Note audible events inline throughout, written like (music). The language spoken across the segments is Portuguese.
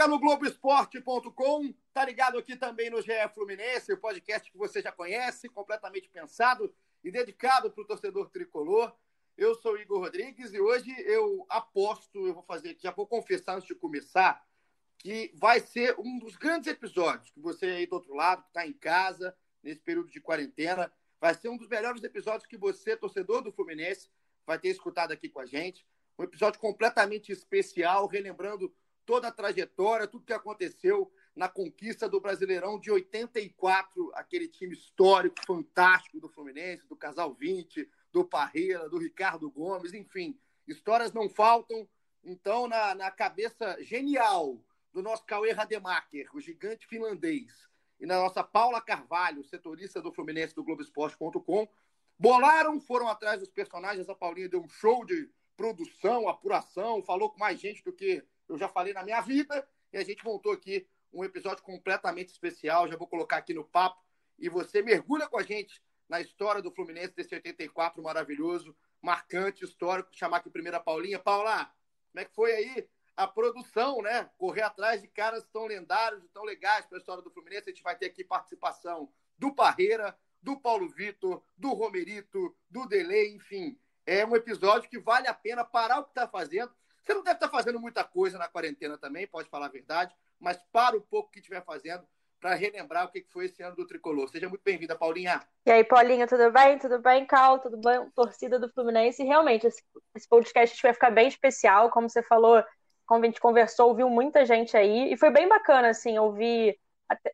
Liga no Globoesporte.com, tá ligado aqui também no GE Fluminense, o podcast que você já conhece, completamente pensado e dedicado para o torcedor tricolor. Eu sou Igor Rodrigues e hoje eu aposto, eu vou fazer, já vou confessar antes de começar, que vai ser um dos grandes episódios que você aí do outro lado, que está em casa, nesse período de quarentena, vai ser um dos melhores episódios que você, torcedor do Fluminense, vai ter escutado aqui com a gente. Um episódio completamente especial, relembrando toda a trajetória, tudo que aconteceu na conquista do Brasileirão de 84, aquele time histórico, fantástico do Fluminense, do Casal 20, do Parreira, do Ricardo Gomes, enfim, histórias não faltam. Então, na, na cabeça genial do nosso Cauê Rademacher, o gigante finlandês, e na nossa Paula Carvalho, setorista do Fluminense do Globoesporte.com, bolaram, foram atrás dos personagens. A Paulinha deu um show de produção, apuração, falou com mais gente do que eu já falei na minha vida, e a gente montou aqui um episódio completamente especial. Já vou colocar aqui no papo e você mergulha com a gente na história do Fluminense desse 84 maravilhoso, marcante, histórico. Chamar aqui primeiro a Paulinha. Paula, como é que foi aí a produção, né? Correr atrás de caras tão lendários, tão legais para a história do Fluminense. A gente vai ter aqui participação do Parreira, do Paulo Vitor, do Romerito, do Delay, enfim. É um episódio que vale a pena parar o que está fazendo. Você não deve estar fazendo muita coisa na quarentena também, pode falar a verdade, mas para o pouco que estiver fazendo para relembrar o que foi esse ano do Tricolor. Seja muito bem-vinda, Paulinha. E aí, Paulinha, tudo bem? Tudo bem, Cal? Tudo bem? Torcida do Fluminense. E realmente, esse, podcast vai ficar bem especial, como você falou, como a gente conversou, ouviu muita gente aí, e foi bem bacana, assim, ouvir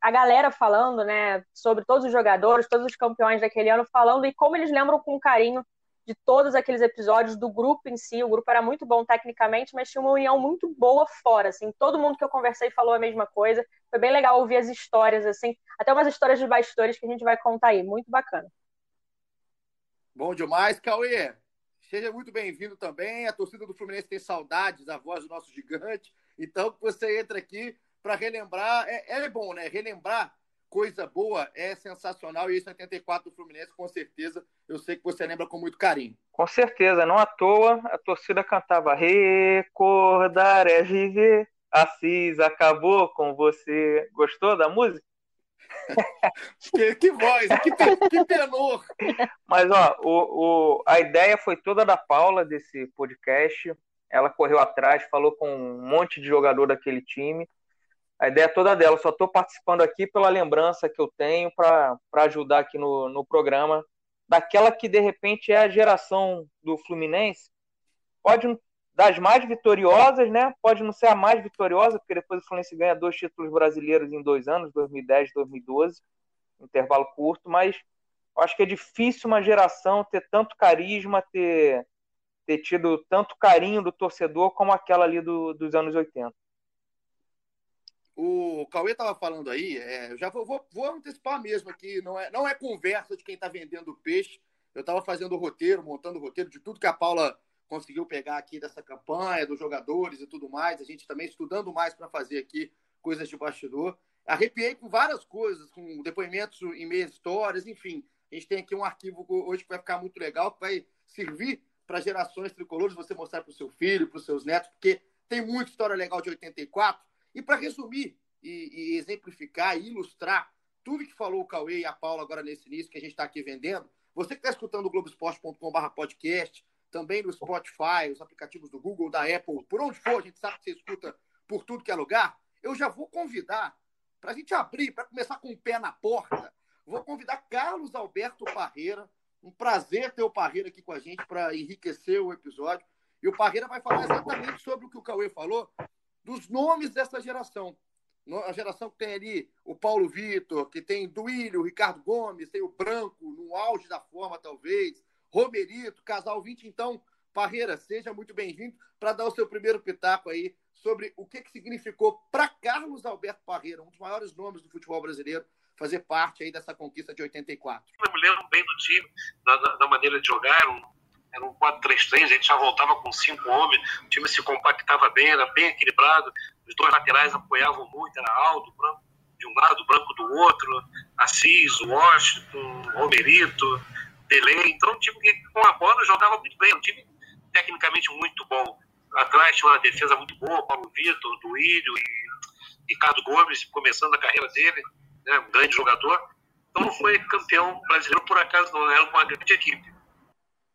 a galera falando, né, sobre todos os jogadores, todos os campeões daquele ano falando, e como eles lembram com carinho de todos aqueles episódios do grupo em si. O grupo era muito bom tecnicamente, mas tinha uma união muito boa fora, assim. Todo mundo que eu conversei falou a mesma coisa. Foi bem legal ouvir as histórias, assim, até umas histórias de bastidores que a gente vai contar aí. Muito bacana. Bom demais, Cauê. Seja muito bem-vindo também. A torcida do Fluminense tem saudades da voz do nosso gigante. Então, você entra aqui para relembrar. É, é bom, né? Relembrar coisa boa é sensacional. E esse 84 do Fluminense, com certeza, eu sei que você lembra com muito carinho. Com certeza, não à toa a torcida cantava Recordar é viver. Assis acabou com você. Gostou da música? (laughs) que, que, voz, que, que tenor! Mas, ó, o, o, a ideia foi toda da Paula desse podcast. Ela correu atrás, falou com um monte de jogador daquele time. A ideia toda dela. Só estou participando aqui pela lembrança que eu tenho para ajudar aqui no, no programa. Daquela que, de repente, é a geração do Fluminense. Pode das mais vitoriosas, né? Pode não ser a mais vitoriosa, porque depois o Fluminense ganha dois títulos brasileiros em dois anos, 2010 e 2012, intervalo curto, mas acho que é difícil uma geração ter tanto carisma, ter, ter tido tanto carinho do torcedor como aquela ali do, dos anos 80. O Cauê estava falando aí, é, já vou, vou, vou, antecipar mesmo aqui, não é, não é conversa de quem está vendendo peixe. Eu estava fazendo o roteiro, montando o roteiro de tudo que a Paula conseguiu pegar aqui dessa campanha, dos jogadores e tudo mais. A gente também estudando mais para fazer aqui coisas de bastidor. Arrepiei com várias coisas, com depoimentos em meias histórias, enfim. A gente tem aqui um arquivo hoje que vai ficar muito legal, que vai servir para gerações tricolores, você mostrar para o seu filho, para os seus netos, porque tem muita história legal de 84 e para resumir e, e, exemplificar e ilustrar tudo que falou o Cauê e a Paula agora nesse início que a gente está aqui vendendo, você que está escutando o Globoesporte.com.br podcast, também no Spotify, os aplicativos do Google, da Apple, por onde for, a gente sabe que você escuta por tudo que é lugar, eu já vou convidar, para a gente abrir, para começar com o pé na porta, vou convidar Carlos Alberto Parreira, um prazer ter o Parreira aqui com a gente para enriquecer o episódio. E o Parreira vai falar exatamente sobre o que o Cauê falou, dos nomes dessa geração. A geração que tem ali o Paulo Vitor, que tem Duílio, Ricardo Gomes, tem o Branco, no auge da forma, talvez, Romerito, Casal 20. Então, Parreira, seja muito bem-vindo para dar o seu primeiro pitaco aí sobre o que, que significou para Carlos Alberto Parreira, um dos maiores nomes do futebol brasileiro, fazer parte aí dessa conquista de 84. Eu me lembro bem do time, da, da maneira de jogar, um, era um 4-3-3, a gente já voltava com cinco homens, o time se compactava bem, era bem equilibrado, os dois laterais apoiavam muito, era Aldo, Branco de um lado, Branco do outro, Assis, Washington, Romerito, Pelé, então um time que com a bola jogava muito bem, um time tecnicamente muito bom. Atrás tinha uma defesa muito boa, Paulo Vitor, Duílio e Ricardo Gomes, começando a carreira dele, né, um grande jogador. Então não foi campeão brasileiro por acaso, não era uma grande equipe.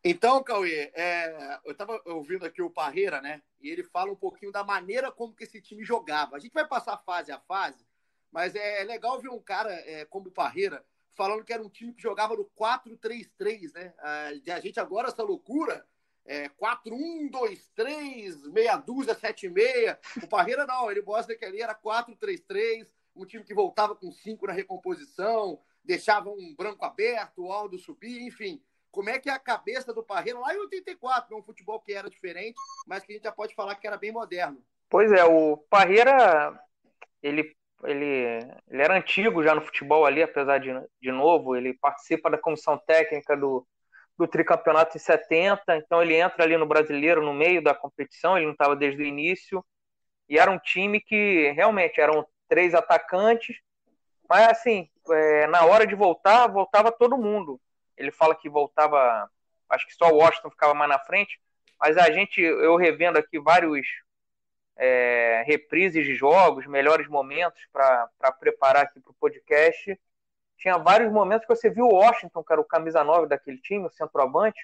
Então, Cauê, é, eu estava ouvindo aqui o Parreira, né? E ele fala um pouquinho da maneira como que esse time jogava. A gente vai passar fase a fase, mas é legal ver um cara é, como o Parreira falando que era um time que jogava no 4-3-3, né? A gente agora, essa loucura, é, 4-1-2-3, meia dúzia, 7-6. O Parreira não, ele mostra que ali era 4-3-3, um time que voltava com 5 na recomposição, deixava um branco aberto, o Aldo subir, enfim. Como é que é a cabeça do Parreira lá em 84, um futebol que era diferente, mas que a gente já pode falar que era bem moderno. Pois é, o Parreira, ele ele, ele era antigo já no futebol ali, apesar de, de novo, ele participa da comissão técnica do, do tricampeonato em 70, então ele entra ali no brasileiro no meio da competição, ele não estava desde o início, e era um time que realmente eram três atacantes, mas assim, é, na hora de voltar, voltava todo mundo. Ele fala que voltava, acho que só o Washington ficava mais na frente, mas a gente, eu revendo aqui vários é, reprises de jogos, melhores momentos para preparar aqui para o podcast, tinha vários momentos que você viu o Washington, que era o camisa 9 daquele time, o centroavante,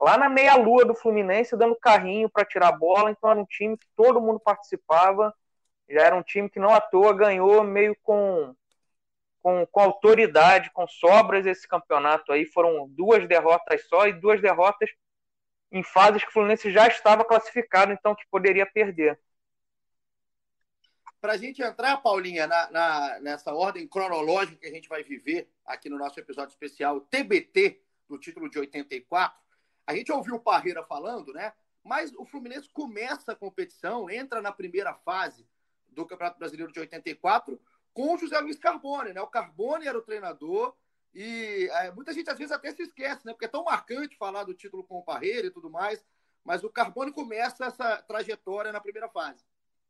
lá na meia-lua do Fluminense, dando carrinho para tirar a bola. Então era um time que todo mundo participava. Já era um time que não à toa ganhou meio com, com, com autoridade, com sobras esse campeonato aí. Foram duas derrotas só e duas derrotas em fases que o Fluminense já estava classificado, então que poderia perder. Para a gente entrar, Paulinha, na, na, nessa ordem cronológica que a gente vai viver aqui no nosso episódio especial TBT, no título de 84, a gente ouviu o Parreira falando, né? Mas o Fluminense começa a competição, entra na primeira fase do Campeonato Brasileiro de 84 com o José Luiz Carbone, né? O Carbone era o treinador e é, muita gente às vezes até se esquece, né? Porque é tão marcante falar do título com o Parreira e tudo mais, mas o Carbone começa essa trajetória na primeira fase.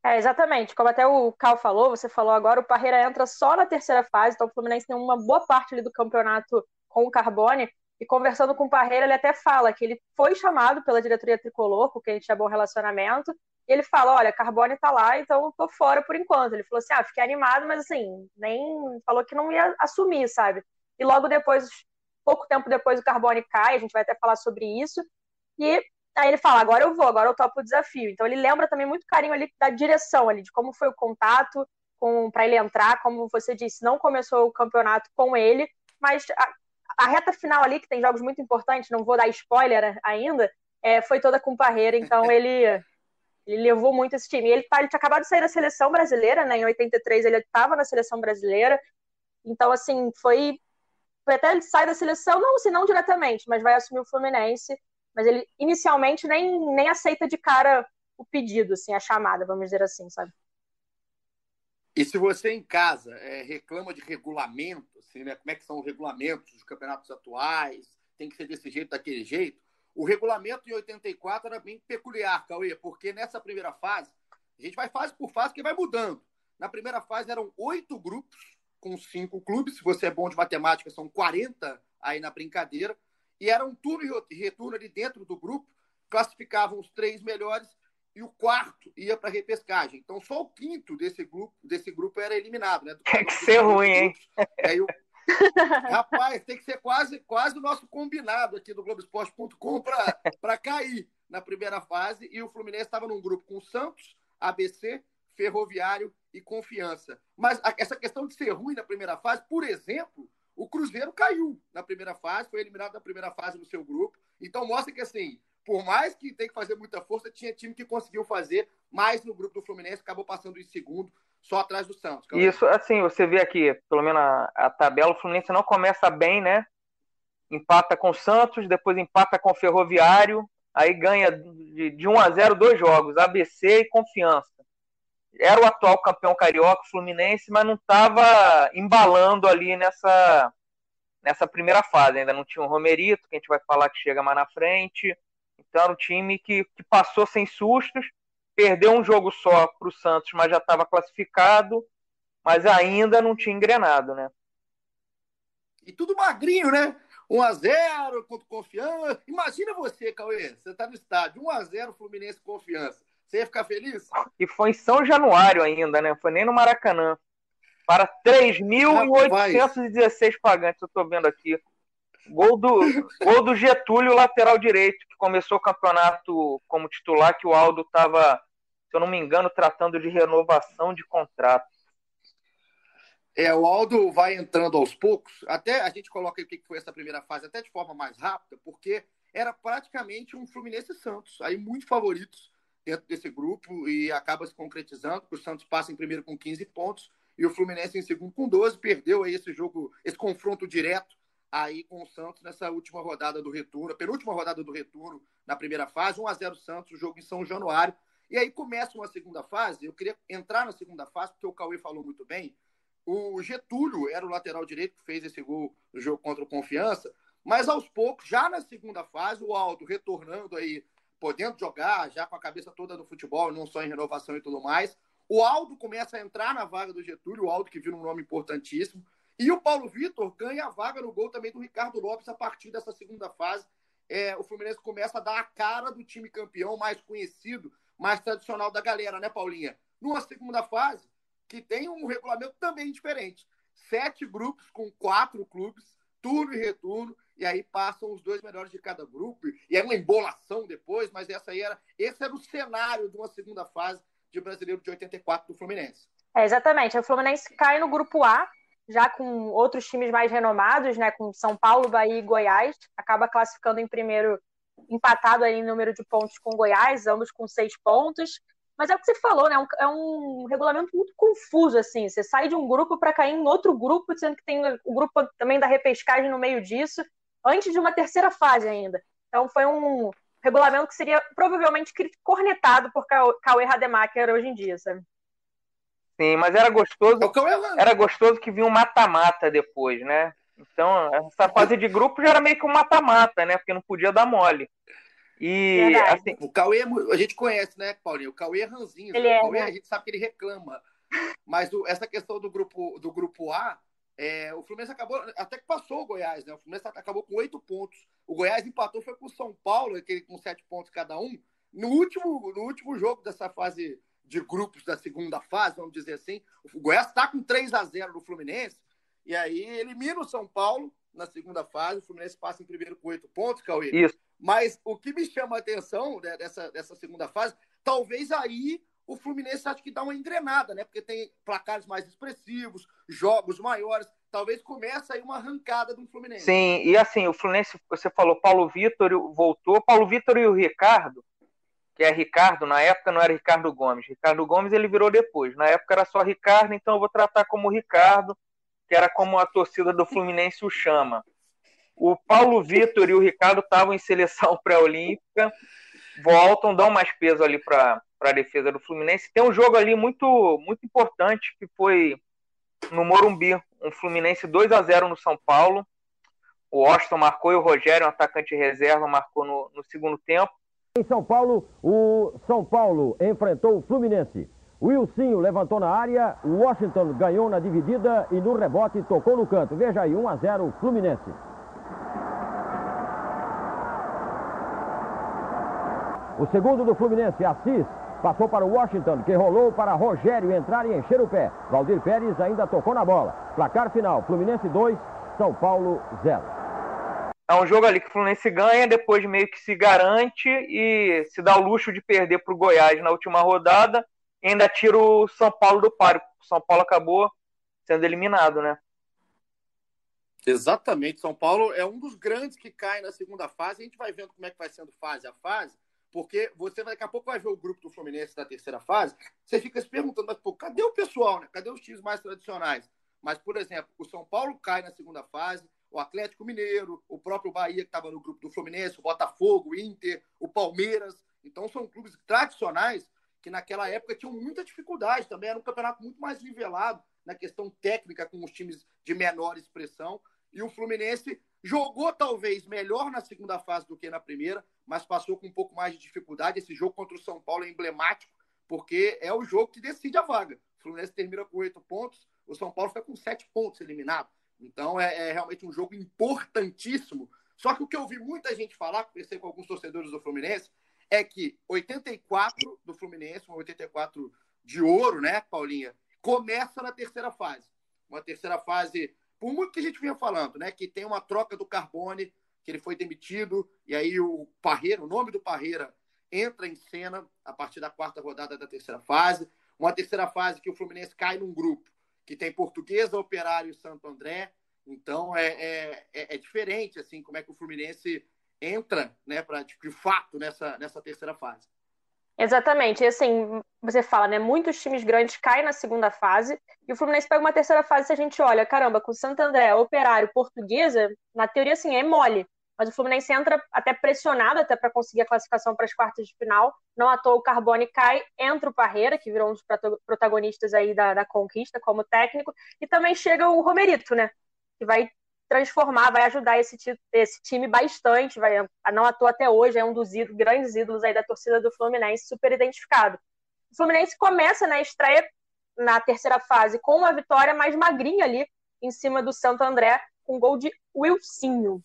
É, exatamente. Como até o Cal falou, você falou agora, o Parreira entra só na terceira fase, então o Fluminense tem uma boa parte ali do campeonato com o Carbone. E conversando com o Parreira, ele até fala que ele foi chamado pela diretoria tricolor, porque a gente tinha bom relacionamento. E ele fala: Olha, Carbone tá lá, então eu tô fora por enquanto. Ele falou assim: Ah, fiquei animado, mas assim, nem falou que não ia assumir, sabe? E logo depois, pouco tempo depois, o Carbone cai, a gente vai até falar sobre isso. E Aí ele fala, agora eu vou, agora eu topo o desafio. Então ele lembra também muito carinho ali da direção ali, de como foi o contato para ele entrar, como você disse, não começou o campeonato com ele, mas a, a reta final ali, que tem jogos muito importantes, não vou dar spoiler ainda, é, foi toda com Parreira, então (laughs) ele, ele levou muito esse time. Ele, tá, ele tinha acabado de sair da seleção brasileira, né? Em 83 ele estava na seleção brasileira, então assim, foi, foi até ele sai da seleção, não, se não diretamente, mas vai assumir o Fluminense mas ele inicialmente nem, nem aceita de cara o pedido, assim, a chamada, vamos dizer assim, sabe? E se você em casa é, reclama de regulamento, assim, né? como é que são os regulamentos dos campeonatos atuais, tem que ser desse jeito, daquele jeito, o regulamento de 84 era bem peculiar, Cauê, porque nessa primeira fase, a gente vai fase por fase que vai mudando. Na primeira fase eram oito grupos com cinco clubes, se você é bom de matemática, são 40 aí na brincadeira. E era um turno e retorno ali dentro do grupo, classificavam os três melhores e o quarto ia para repescagem. Então só o quinto desse grupo, desse grupo era eliminado, né? Tem que ser ruim, hein? É, eu... Rapaz, tem que ser quase, quase o nosso combinado aqui do Globoesporte.com para cair na primeira fase. E o Fluminense estava num grupo com Santos, ABC, Ferroviário e Confiança. Mas essa questão de ser ruim na primeira fase, por exemplo, o Cruzeiro caiu na primeira fase, foi eliminado na primeira fase no seu grupo. Então mostra que, assim, por mais que tem que fazer muita força, tinha time que conseguiu fazer mais no grupo do Fluminense, acabou passando em segundo, só atrás do Santos. Isso, assim, você vê aqui, pelo menos a, a, tabela, o Fluminense não começa bem, né? Empata com o Santos, depois empata com o Ferroviário, aí ganha de, de 1 a 0 dois jogos, ABC e Confiança. Era o atual campeão carioca, Fluminense, mas não estava embalando ali nessa, nessa primeira fase. Ainda não tinha o Romerito, que a gente vai falar que chega mais na frente. Então era um time que, que passou sem sustos, perdeu um jogo só para o Santos, mas já estava classificado, mas ainda não tinha engrenado, né? E tudo magrinho, né? 1x0 contra Confiança. Imagina você, Cauê, você tá no estádio, 1x0 Fluminense Confiança. Você ia ficar feliz? E foi em São Januário ainda, né? Foi nem no Maracanã. Para 3.816 pagantes, eu tô vendo aqui. Gol do, gol do Getúlio, lateral direito, que começou o campeonato como titular, que o Aldo estava, se eu não me engano, tratando de renovação de contrato. É, o Aldo vai entrando aos poucos. Até a gente coloca o que foi essa primeira fase, até de forma mais rápida, porque era praticamente um Fluminense Santos, aí muito favoritos dentro desse grupo e acaba se concretizando, porque o Santos passa em primeiro com 15 pontos e o Fluminense em segundo com 12, perdeu aí esse jogo, esse confronto direto aí com o Santos nessa última rodada do retorno, penúltima rodada do retorno na primeira fase, 1 a 0 Santos, o jogo em São Januário. E aí começa uma segunda fase. Eu queria entrar na segunda fase porque o Cauê falou muito bem. O Getúlio era o lateral direito que fez esse gol no jogo contra o Confiança, mas aos poucos, já na segunda fase, o Aldo retornando aí, podendo jogar, já com a cabeça toda no futebol, não só em renovação e tudo mais. O Aldo começa a entrar na vaga do Getúlio, o Aldo que vira um nome importantíssimo. E o Paulo Vitor ganha a vaga no gol também do Ricardo Lopes a partir dessa segunda fase. É, o Fluminense começa a dar a cara do time campeão mais conhecido, mais tradicional da galera, né, Paulinha? Numa segunda fase, que tem um regulamento também diferente. Sete grupos com quatro clubes, turno e retorno, e aí passam os dois melhores de cada grupo, e é uma embolação depois, mas essa aí era, esse era o cenário de uma segunda fase de brasileiro de 84 do Fluminense. É, exatamente. O Fluminense cai no grupo A, já com outros times mais renomados, né, com São Paulo, Bahia e Goiás, acaba classificando em primeiro, empatado aí em número de pontos com Goiás, ambos com seis pontos. Mas é o que você falou, né? É um, regulamento muito confuso, assim. Você sai de um grupo para cair em outro grupo, sendo que tem o grupo também da repescagem no meio disso, antes de uma terceira fase ainda. Então foi um regulamento que seria provavelmente cornetado por Cauê Rademacher hoje em dia, sabe? Sim, mas era gostoso. É era gostoso que vinha um mata-mata depois, né? Então, essa fase de grupo já era meio que um mata-mata, né? Porque não podia dar mole. E assim, o Cauê, é a gente conhece, né, Paulinho? O Cauê é ranzinho. Ele é, o Cauê, né? a gente sabe que ele reclama. Mas o, essa questão do grupo, do grupo A, é, o Fluminense acabou, até que passou o Goiás, né? O Fluminense acabou com oito pontos. O Goiás empatou, foi com o São Paulo, aquele com sete pontos cada um. No último, no último jogo dessa fase de grupos da segunda fase, vamos dizer assim, o Goiás está com 3 a 0 no Fluminense, e aí elimina o São Paulo na segunda fase, o Fluminense passa em primeiro com oito pontos, Cauê. Isso. Mas o que me chama a atenção né, dessa, dessa segunda fase, talvez aí o Fluminense acho que dá uma engrenada, né? Porque tem placares mais expressivos, jogos maiores. Talvez comece aí uma arrancada do Fluminense. Sim, e assim, o Fluminense, você falou, Paulo Vitor voltou. Paulo Vitor e o Ricardo, que é Ricardo, na época não era Ricardo Gomes. Ricardo Gomes ele virou depois. Na época era só Ricardo, então eu vou tratar como Ricardo, que era como a torcida do Fluminense o chama. O Paulo Vitor e o Ricardo estavam em seleção pré-olímpica, voltam, dão mais peso ali para a defesa do Fluminense. Tem um jogo ali muito, muito importante que foi no Morumbi, um Fluminense 2 a 0 no São Paulo. O Austin marcou e o Rogério, um atacante reserva, marcou no, no segundo tempo. Em São Paulo, o São Paulo enfrentou o Fluminense. Wilsinho levantou na área, Washington ganhou na dividida e no rebote tocou no canto. Veja aí, 1 a 0 Fluminense. O segundo do Fluminense, Assis, passou para o Washington, que rolou para Rogério entrar e encher o pé. Valdir Pérez ainda tocou na bola. Placar final, Fluminense 2, São Paulo 0. É um jogo ali que o Fluminense ganha, depois meio que se garante e se dá o luxo de perder para o Goiás na última rodada e ainda tira o São Paulo do páreo. O São Paulo acabou sendo eliminado, né? Exatamente. São Paulo é um dos grandes que cai na segunda fase. A gente vai vendo como é que vai sendo fase a fase. Porque você daqui a pouco vai ver o grupo do Fluminense na terceira fase, você fica se perguntando, mas pô, cadê o pessoal, né? Cadê os times mais tradicionais? Mas, por exemplo, o São Paulo cai na segunda fase, o Atlético Mineiro, o próprio Bahia, que estava no grupo do Fluminense, o Botafogo, o Inter, o Palmeiras. Então, são clubes tradicionais que naquela época tinham muita dificuldade também. Era um campeonato muito mais nivelado na questão técnica com os times de menor expressão. E o Fluminense jogou talvez melhor na segunda fase do que na primeira, mas passou com um pouco mais de dificuldade. Esse jogo contra o São Paulo é emblemático, porque é o jogo que decide a vaga. O Fluminense termina com oito pontos, o São Paulo fica com sete pontos eliminado. Então é, é, realmente um jogo importantíssimo. Só que o que eu vi muita gente falar, conversei com alguns torcedores do Fluminense, é que 84 do Fluminense, um 84 de ouro, né, Paulinha, começa na terceira fase. Uma terceira fase, por muito que a gente vinha falando, né, que tem uma troca do Carbone, que ele foi demitido, e aí o Parreira, o nome do Parreira, entra em cena a partir da quarta rodada da terceira fase. Uma terceira fase que o Fluminense cai num grupo que tem Portuguesa, Operário e Santo André. Então é, é, é, é diferente assim como é que o Fluminense entra, né, para de fato nessa nessa terceira fase. Exatamente. E assim, você fala, né? Muitos times grandes caem na segunda fase e o Fluminense pega uma terceira fase se a gente olha, caramba, com Santo André, Operário, Portuguesa, na teoria, assim, é mole. Mas o Fluminense entra até pressionado até para conseguir a classificação para as quartas de final. Não à toa o Carbone cai, entra o Parreira, que virou um dos protagonistas aí da, da conquista como técnico, e também chega o Romerito, né? Que vai transformar, vai ajudar esse, esse time bastante, vai, não à toa até hoje, é um dos ídolos, grandes ídolos aí da torcida do Fluminense, super identificado. O Fluminense começa na né, estreia na terceira fase com uma vitória mais magrinha ali em cima do Santo André, com gol de Wilsinho.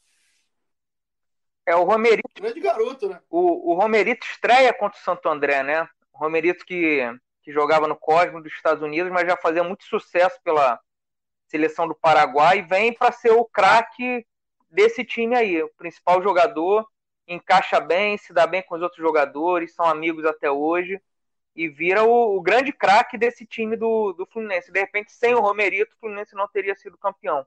É o Romerito. Grande garoto, né? O, o Romerito estreia contra o Santo André, né? O Romerito que, que jogava no Cosmo dos Estados Unidos, mas já fazia muito sucesso pela, seleção do Paraguai, vem para ser o craque desse time aí, o principal jogador, encaixa bem, se dá bem com os outros jogadores, são amigos até hoje, e vira o, o grande craque desse time do, do Fluminense. De repente, sem o Romerito, o Fluminense não teria sido campeão.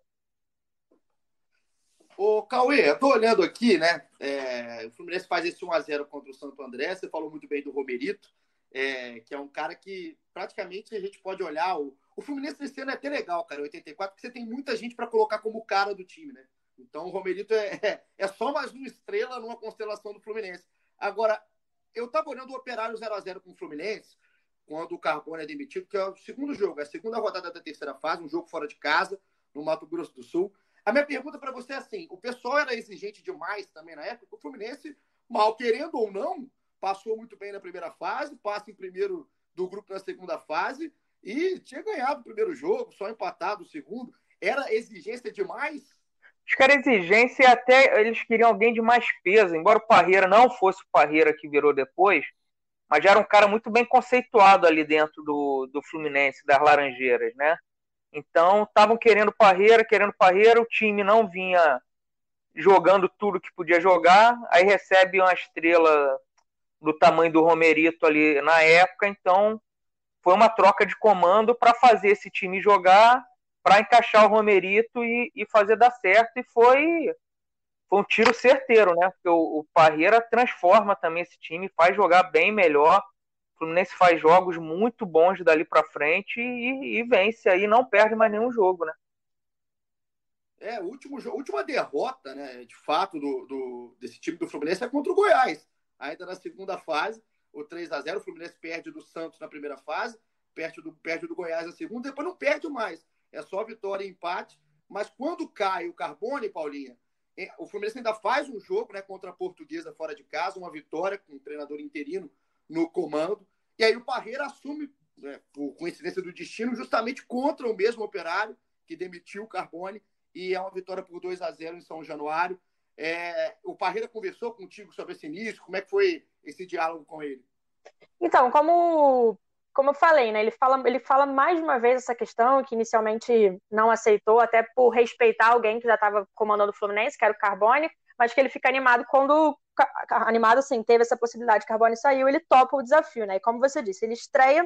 Ô, Cauê, eu tô olhando aqui, né? É, o Fluminense faz esse 1x0 contra o Santo André. Você falou muito bem do Romerito, é, que é um cara que praticamente a gente pode olhar o, o Fluminense nesse ano é até legal, cara, 84, porque você tem muita gente para colocar como cara do time, né? Então o Romerito é, é, é, só mais uma estrela numa constelação do Fluminense. Agora, eu tava olhando o Operário 0x0 com o Fluminense, quando o Carbone é demitido, que é o segundo jogo, é a segunda rodada da terceira fase, um jogo fora de casa, no Mato Grosso do Sul. A minha pergunta para você é assim: o pessoal era exigente demais também na época? O Fluminense, mal querendo ou não, passou muito bem na primeira fase, passa em primeiro do grupo na segunda fase e tinha ganhado o primeiro jogo, só empatado o segundo. Era exigência demais? Acho que era exigência e até eles queriam alguém de mais peso, embora o Parreira não fosse o Parreira que virou depois, mas já era um cara muito bem conceituado ali dentro do, do Fluminense, das Laranjeiras, né? Então, estavam querendo Parreira, querendo Parreira, o time não vinha jogando tudo que podia jogar, aí recebe uma estrela do tamanho do Romerito ali na época, então foi uma troca de comando para fazer esse time jogar, para encaixar o Romerito e, e, fazer dar certo. E foi, foi um tiro certeiro, né? Porque o, o Parreira transforma também esse time, faz jogar bem melhor. O Fluminense faz jogos muito bons dali para frente e, e, vence aí, não perde mais nenhum jogo, né? É, último, última derrota, né, de fato, do, do, desse time do Fluminense é contra o Goiás, ainda na segunda fase o 3 a 0 O Fluminense perde do Santos na primeira fase, perde do, perde do Goiás na segunda, depois não perde mais. É só vitória e empate. Mas quando cai o Carbone, Paulinha, é, o Fluminense ainda faz um jogo né, contra a Portuguesa fora de casa, uma vitória com o treinador interino no comando. E aí o Parreira assume, né, por coincidência do destino, justamente contra o mesmo operário que demitiu o Carbone. E é uma vitória por 2 a 0 em São Januário. É, o Parreira conversou contigo sobre esse início? Como é que foi esse diálogo com ele? Então, como, como eu falei, né, ele, fala, ele fala mais uma vez essa questão, que inicialmente não aceitou, até por respeitar alguém que já estava comandando o Fluminense, que era o Carbone, mas que ele fica animado quando. Animado, assim, teve essa possibilidade, Carbone saiu, ele topa o desafio, né? E como você disse, ele estreia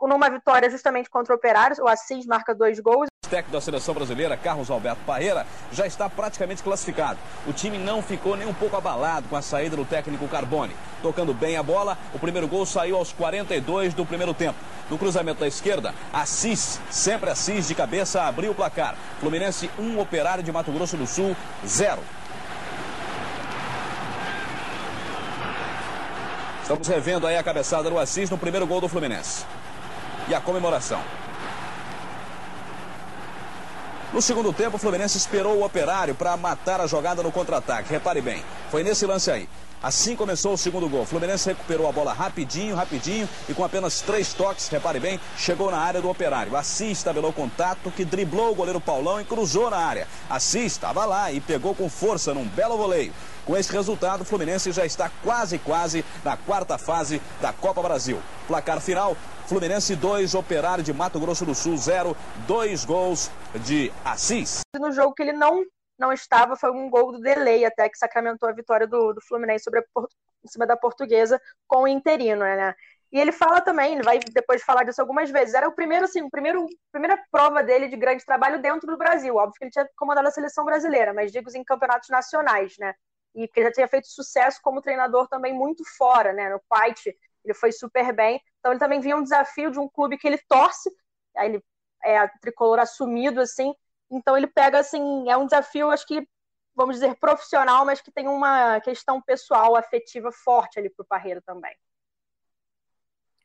numa vitória justamente contra o Operário, o Assis marca dois gols, técnico da seleção brasileira, Carlos Alberto Parreira, já está praticamente classificado. O time não ficou nem um pouco abalado com a saída do técnico Carbone. Tocando bem a bola, o primeiro gol saiu aos 42 do primeiro tempo. No cruzamento da esquerda, Assis, sempre Assis de cabeça, abriu o placar. Fluminense 1, um, Operário de Mato Grosso do Sul 0. Estamos revendo aí a cabeçada do Assis no primeiro gol do Fluminense. E a comemoração. No segundo tempo, o Fluminense esperou o operário para matar a jogada no contra-ataque. Repare bem, foi nesse lance aí. Assim começou o segundo gol. O Fluminense recuperou a bola rapidinho, rapidinho e com apenas três toques, repare bem, chegou na área do operário. Assis tabelou contato, que driblou o goleiro Paulão e cruzou na área. Assis estava lá e pegou com força num belo voleio. Com esse resultado, o Fluminense já está quase, quase na quarta fase da Copa Brasil. Placar final, Fluminense 2, Operário de Mato Grosso do Sul 0, dois gols de Assis. No jogo que ele não, não estava, foi um gol do delay até que sacramentou a vitória do, do Fluminense sobre em cima da portuguesa com o interino, né? E ele fala também, ele vai depois falar disso algumas vezes. Era o primeiro, assim, o primeiro, primeira prova dele de grande trabalho dentro do Brasil. Óbvio que ele tinha comandado a seleção brasileira, mas digo em campeonatos nacionais, né? E ele já tinha feito sucesso como treinador também muito fora, né? No Fight, ele foi super bem. Então ele também vinha um desafio de um clube que ele torce, aí ele é tricolor assumido assim. Então ele pega assim, é um desafio, acho que vamos dizer profissional, mas que tem uma questão pessoal, afetiva forte ali para o Parreira também.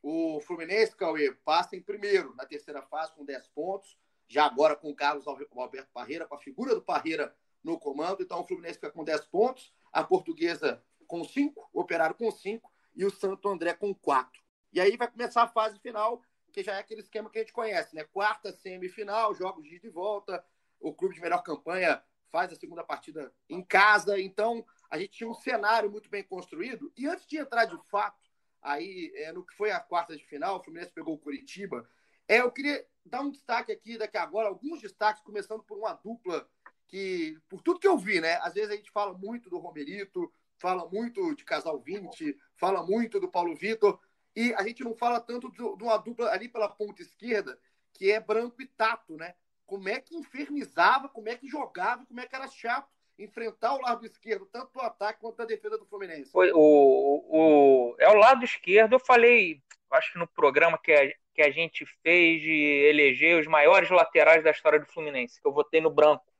O Fluminense, Cauê, passa em primeiro na terceira fase com 10 pontos, já agora com o Carlos Alberto Parreira, com a figura do Parreira no comando. Então o Fluminense fica com 10 pontos, a Portuguesa com 5, o Operário com 5 e o Santo André com 4. E aí vai começar a fase final, que já é aquele esquema que a gente conhece, né? Quarta semifinal, jogos de volta, o clube de melhor campanha faz a segunda partida em casa. Então, a gente tinha um cenário muito bem construído. E antes de entrar de fato aí é, no que foi a quarta de final, o Fluminense pegou o Curitiba. É, eu queria dar um destaque aqui daqui agora, alguns destaques, começando por uma dupla que, por tudo que eu vi, né? Às vezes a gente fala muito do Romerito, fala muito de Casal 20, fala muito do Paulo Vitor, e a gente não fala tanto de uma dupla ali pela ponta esquerda, que é Branco e Tato, né? Como é que infernizava, como é que jogava, como é que era chato enfrentar o lado esquerdo, tanto do ataque quanto da defesa do Fluminense. Foi, o, o, é o lado esquerdo, eu falei, acho que no programa que a, que a gente fez de eleger os maiores laterais da história do Fluminense, que eu votei no Branco.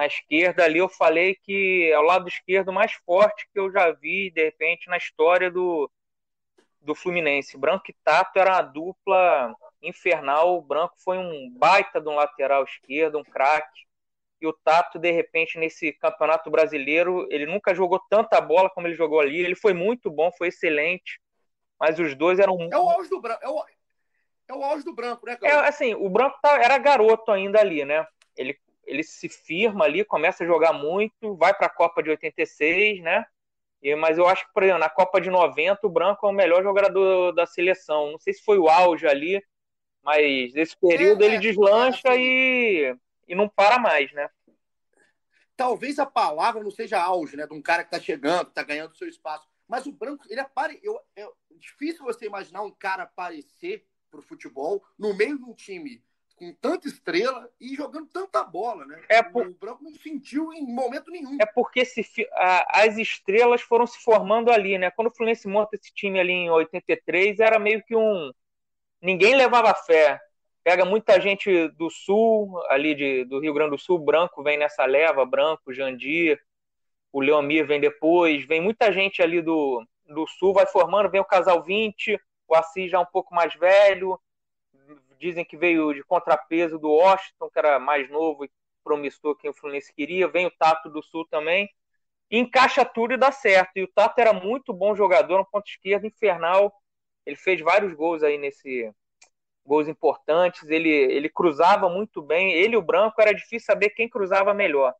Na esquerda ali eu falei que é o lado esquerdo mais forte que eu já vi, de repente, na história do, do Fluminense. Branco e Tato era uma dupla infernal. O Branco foi um baita de um lateral esquerdo, um craque. E o Tato, de repente, nesse campeonato brasileiro, ele nunca jogou tanta bola como ele jogou ali. Ele foi muito bom, foi excelente. Mas os dois eram. É o auge do Branco. É o, é o auge do Branco, né, cara? É, assim, o Branco tá, era garoto ainda ali, né? Ele, ele se firma ali, começa a jogar muito, vai para a Copa de 86, né? E, mas eu acho que, por exemplo, na Copa de 90, o Branco é o melhor jogador da seleção. Não sei se foi o auge ali, mas nesse período é, ele é, deslancha é e, e não para mais, né? Talvez a palavra não seja auge, né? De um cara que tá chegando, tá ganhando seu espaço. Mas o Branco, ele apare... eu, é difícil você imaginar um cara aparecer pro futebol no meio de um time com tanta estrela e jogando tanta bola, né? É por... O Branco não sentiu em momento nenhum. É porque se, a, as estrelas foram se formando ali, né? Quando o Fluminense monta esse time ali em 83, era meio que um. Ninguém levava fé. Pega muita gente do sul, ali de, do Rio Grande do Sul, Branco vem nessa leva, Branco, Jandir, o Leomir vem depois, vem muita gente ali do, do sul, vai formando, vem o Casal 20, o Assis já um pouco mais velho, dizem que veio de contrapeso do Washington, que era mais novo e promissor que o Fluminense queria. Vem o Tato do Sul também. encaixa tudo e dá certo. E o Tato era muito bom jogador, no ponto esquerdo, infernal. Ele fez vários gols aí nesse. Gols importantes. Ele, ele cruzava muito bem. Ele e o Branco era difícil saber quem cruzava melhor.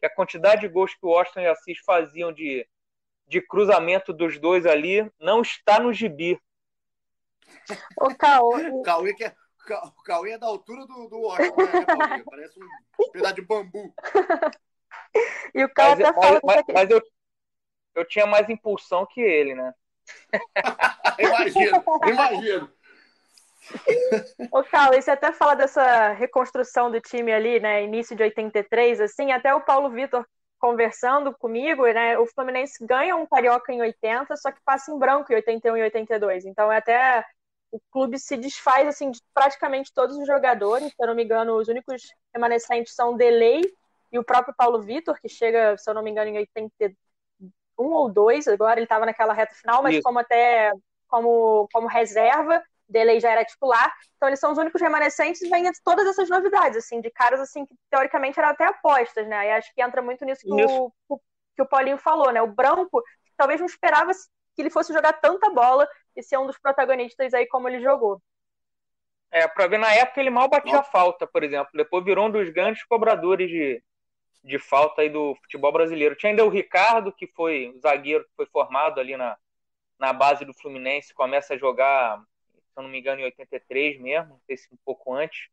Que a quantidade de gols que o Washington e o Assis faziam de, de cruzamento dos dois ali não está no gibi. O Cauê. Cauê que é, o Cauê é da altura do, do Washington, né, (laughs) Parece um pedaço de bambu. e o cara mas, fala mas, mas eu, eu tinha mais impulsão que ele, né? (laughs) imagino, imagino. Ô, Carlos, você até fala dessa reconstrução do time ali, né? Início de 83, assim, até o Paulo Vitor conversando comigo, né? O Fluminense ganha um carioca em 80, só que passa em branco em 81 e 82. Então é até o clube se desfaz assim de praticamente todos os jogadores. Se eu não me engano, os únicos remanescentes são o Delay e o próprio Paulo Vitor, que chega, se eu não me engano, em 81 ou 2, agora ele estava naquela reta final, mas Isso. como até como, como reserva. Delay já era titular, então eles são os únicos remanescentes e vem todas essas novidades, assim, de caras assim que teoricamente eram até apostas, né? E acho que entra muito nisso que, o, que o Paulinho falou, né? O Branco talvez não esperava que ele fosse jogar tanta bola e ser um dos protagonistas aí como ele jogou. É, para ver na época ele mal batia falta, por exemplo. Depois virou um dos grandes cobradores de, de falta aí do futebol brasileiro. Tinha ainda o Ricardo, que foi o zagueiro que foi formado ali na, na base do Fluminense, começa a jogar se eu não me engano, em 83 mesmo, não sei se um pouco antes.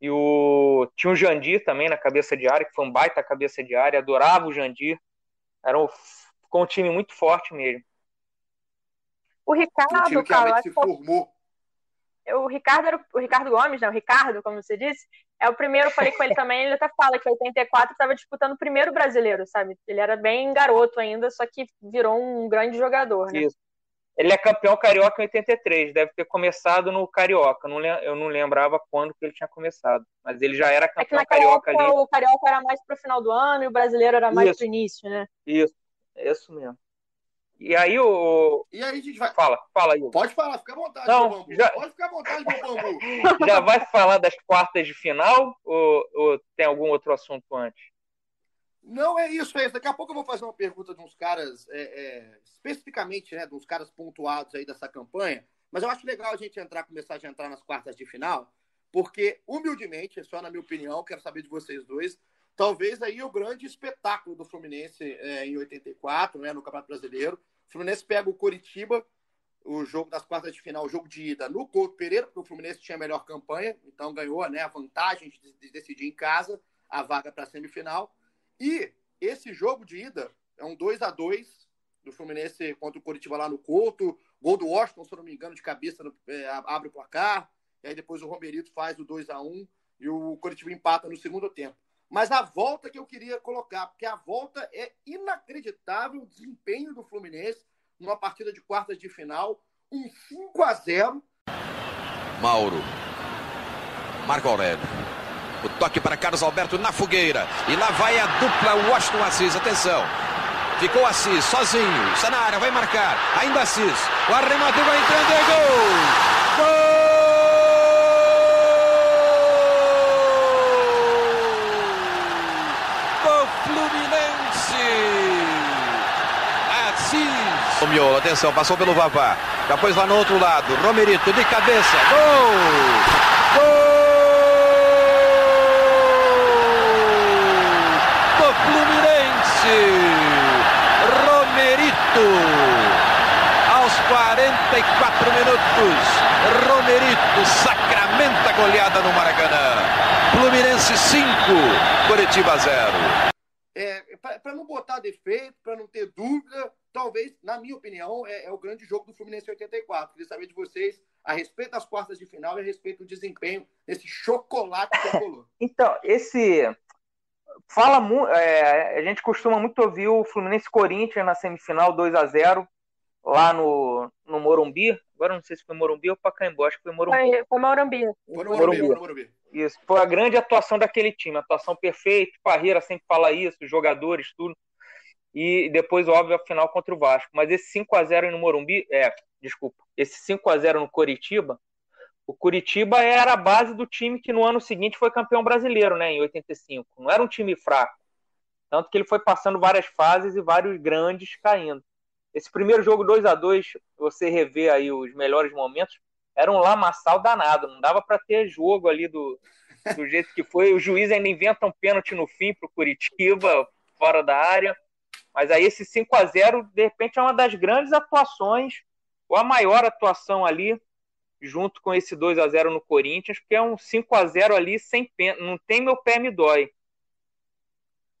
E o... tinha o Jandir também na cabeça de área, que foi um baita cabeça de área, adorava o Jandir. Era um, ficou um time muito forte mesmo. O Ricardo, que cara, se formou. O Ricardo era o Ricardo Gomes, né? O Ricardo, como você disse, é o primeiro, falei com ele (laughs) também, ele até fala que em 84 estava disputando o primeiro brasileiro, sabe? Ele era bem garoto ainda, só que virou um grande jogador, né? Isso. Ele é campeão carioca em 83, deve ter começado no carioca. Eu não lembrava quando que ele tinha começado, mas ele já era é campeão é carioca época, ali. O carioca era mais pro final do ano e o brasileiro era mais isso. pro início, né? Isso, é isso mesmo. E aí o. E aí a gente vai. Fala, fala aí. Pode falar, fica à vontade, não, bambu. Já... Pode ficar à vontade, meu bambu. (laughs) já vai falar das quartas de final ou, ou tem algum outro assunto antes? Não é isso, é isso. Daqui a pouco eu vou fazer uma pergunta de uns caras, é, é, especificamente, né, de uns caras pontuados aí dessa campanha. Mas eu acho legal a gente entrar, começar a entrar nas quartas de final, porque, humildemente, é só na minha opinião, quero saber de vocês dois, talvez aí o grande espetáculo do Fluminense é, em 84, né, no Campeonato Brasileiro. O Fluminense pega o Coritiba, o jogo das quartas de final, o jogo de ida no Couto Pereira, porque o Fluminense tinha a melhor campanha, então ganhou né, a vantagem de, de decidir em casa a vaga para a semifinal. E esse jogo de ida é um 2 a 2 do Fluminense contra o Coritiba lá no Couto. Gol do Washington, se eu não me engano, de cabeça no, é, abre o placar. E aí depois o Romerito faz o 2 a 1 e o Coritiba empata no segundo tempo. Mas a volta que eu queria colocar, porque a volta é inacreditável o desempenho do Fluminense numa partida de quartas de final, um 5 a 0 Mauro. Marco Aurélio. O toque para Carlos Alberto na fogueira. E lá vai a dupla Washington Assis. Atenção. Ficou Assis sozinho. Está na área, vai marcar. Ainda Assis. O arremate vai entrando é! Gol! Fluminense! Assis! O Miolo, atenção, passou pelo Vavá. Já pôs lá no outro lado. Romerito de cabeça. Gol! Gol! Romerito. Aos 44 minutos, Romerito sacramenta a goleada no Maracanã. Fluminense 5, Curitiba 0. É, para não botar defeito, para não ter dúvida, talvez, na minha opinião, é, é, o grande jogo do Fluminense 84. Queria saber de vocês a respeito das quartas de final e a respeito do desempenho desse chocolate que rolou. (laughs) Então, esse fala é, a gente costuma muito ouvir o Fluminense Corinthians na semifinal 2 a 0 lá no, no Morumbi. Agora não sei se foi Morumbi ou Pacaembu, acho que foi Morumbi. Foi, foi Morumbi. Foi no Morumbi, Morumbi. Morumbi. Isso, foi a grande atuação daquele time, atuação perfeita, Parreira sempre fala isso, os jogadores, tudo. E depois, óbvio, a final contra o Vasco. Mas esse 5 a 0 no Morumbi, é, desculpa, esse 5 a 0 no Coritiba, o Curitiba era a base do time que no ano seguinte foi campeão brasileiro, né, em 85. Não era um time fraco. Tanto que ele foi passando várias fases e vários grandes caindo. Esse primeiro jogo 2 a 2 você rever aí os melhores momentos, era um lamaçal danado. Não dava para ter jogo ali do, do jeito que foi. O juiz ainda inventa um pênalti no fim para o Curitiba, fora da área. Mas aí esse 5 a 0 de repente, é uma das grandes atuações, ou a maior atuação ali junto com esse 2 a 0 no Corinthians, porque é um 5 a 0 ali sem pena, não tem meu pé me dói.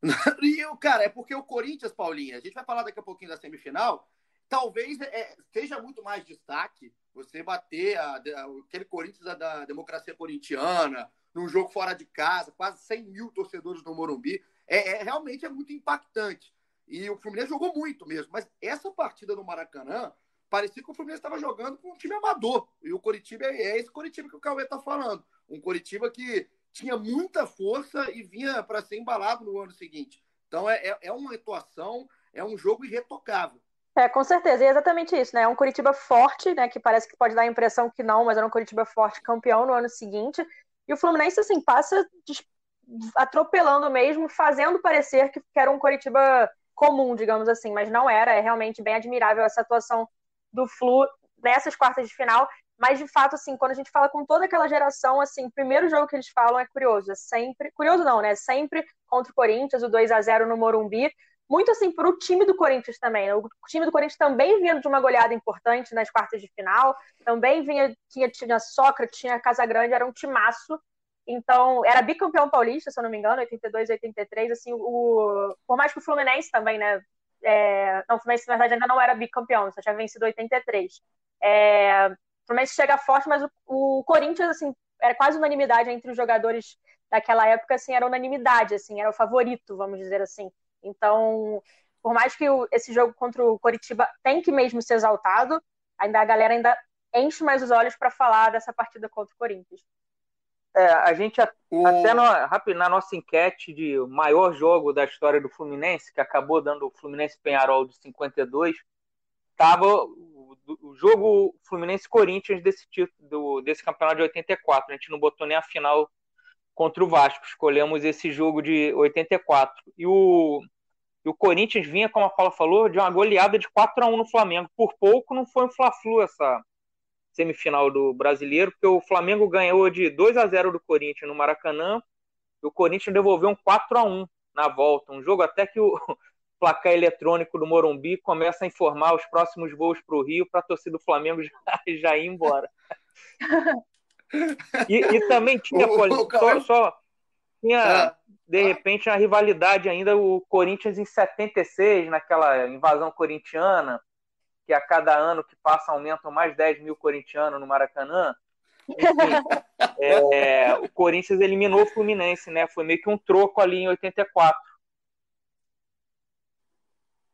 (laughs) e cara, é porque o Corinthians, Paulinha, a gente vai falar daqui a pouquinho da semifinal, talvez é, seja muito mais destaque você bater a, a, aquele Corinthians da, da democracia corintiana, num jogo fora de casa, quase 100 mil torcedores no Morumbi. É, é, realmente é muito impactante. E o Fluminense jogou muito mesmo. Mas essa partida no Maracanã, parecia que o Fluminense estava jogando com um time amador. E o Coritiba é, é esse Coritiba que o Cauê está falando. Um Coritiba que tinha muita força e vinha para ser embalado no ano seguinte. Então é, é, é uma atuação, é um jogo irretocável. É, com certeza, e é exatamente isso, né? É um Curitiba forte, né? Que parece que pode dar a impressão que não, mas era um Curitiba forte, campeão no ano seguinte. E o Fluminense, assim, passa atropelando mesmo, fazendo parecer que era um Curitiba comum, digamos assim, mas não era. É realmente bem admirável essa atuação do Flu nessas quartas de final. Mas, de fato, assim, quando a gente fala com toda aquela geração, assim, o primeiro jogo que eles falam é curioso. É sempre. Curioso não, né? Sempre contra o Corinthians, o 2 a 0 no Morumbi muito assim para o time do Corinthians também. Né? O time do Corinthians também vinha de uma goleada importante nas quartas de final, também vinha, tinha, tinha Sócrates, tinha Casagrande, era um timaço. Então, era bicampeão paulista, se eu não me engano, 82, 83, assim, o, por mais que o Fluminense também, né, é, não, o Fluminense, na verdade, ainda não era bicampeão, só tinha vencido 83. É, o Fluminense chega forte, mas o, o, Corinthians, assim, era quase unanimidade entre os jogadores daquela época, assim, era unanimidade, assim, era o favorito, vamos dizer assim. Então, por mais que o, esse jogo contra o Coritiba tem que mesmo ser exaltado, ainda a galera ainda enche mais os olhos para falar dessa partida contra o Corinthians. É, a gente até no, na nossa enquete de maior jogo da história do Fluminense, que acabou dando o Fluminense Penharol de 52, estava o, o, jogo Fluminense-Corinthians desse, do, desse campeonato de 84. A gente não botou nem a final contra o Vasco. Escolhemos esse jogo de 84. E o, e o Corinthians vinha, como a Paula falou, de uma goleada de 4 a 1 no Flamengo. Por pouco não foi um Fla-Flu essa semifinal do Brasileiro, porque o Flamengo ganhou de 2 a 0 do Corinthians no Maracanã e o Corinthians devolveu um 4 a 1 na volta. Um jogo até que o (laughs) placar eletrônico do Morumbi começa a informar os próximos voos para o Rio para a torcida do Flamengo (laughs) já, já ir embora. E, e também tinha, (laughs) o, o, só, só, tinha, é. de repente, a rivalidade ainda, o Corinthians em 76, naquela invasão corintiana, que a cada ano que passa aumentam mais 10 mil corintianos no Maracanã. Enfim, (laughs) é, o Corinthians eliminou o Fluminense, né? Foi meio que um troco ali em 84.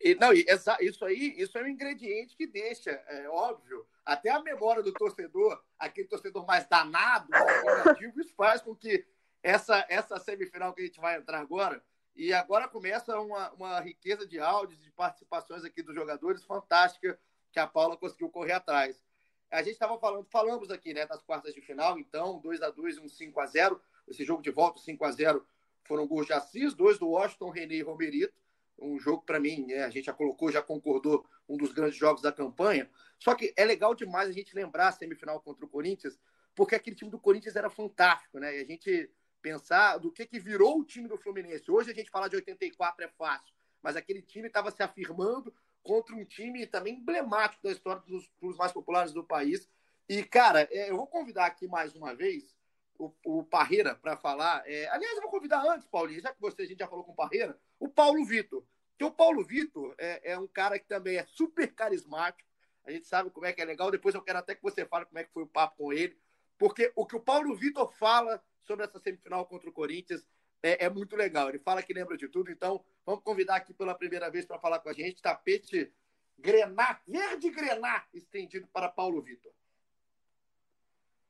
E, não, isso aí, isso é um ingrediente que deixa, é óbvio, até a memória do torcedor, aquele torcedor mais danado, negativo, isso (laughs) faz com que essa, essa semifinal que a gente vai entrar agora, e agora começa uma, uma riqueza de áudios, de participações aqui dos jogadores fantástica que a Paula conseguiu correr atrás. A gente estava falando, falamos aqui, né, das quartas de final, então, 2 a 2 um 5 a 0 Esse jogo de volta, 5 a 0 foram gols de Assis, dois do Washington, René e Romerito um jogo para mim, né, a gente já colocou, já concordou, um dos grandes jogos da campanha. Só que é legal demais a gente lembrar a semifinal contra o Corinthians, porque aquele time do Corinthians era fantástico, né? E a gente pensar do que, que virou o time do Fluminense. Hoje a gente falar de 84 é fácil, mas aquele time estava se afirmando contra um time também emblemático da história dos clubes mais populares do país. E, cara, é, eu vou convidar aqui mais uma vez o, o Parreira para falar. É, aliás, eu vou convidar antes, Paulinho, já que você, a gente já falou com o Parreira, o Paulo Vitor. Que o Paulo Vitor é, é, um cara que também é super carismático. A gente sabe como é que é legal. Depois eu quero até que você fale como é que foi o papo com ele. Porque o que o Paulo Vitor fala sobre essa semifinal contra o Corinthians é, é muito legal. Ele fala que lembra de tudo. Então, vamos convidar aqui pela primeira vez para falar com a gente. Tapete grená, verde grená, estendido para Paulo Vitor.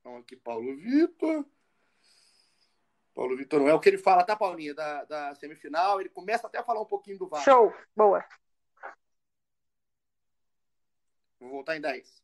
Então, aqui, Paulo Vitor. Paulo Vitor não é o que ele fala, tá, Paulinha, da, da semifinal. Ele começa até a falar um pouquinho do VAR. Show, boa. Vou voltar em 10.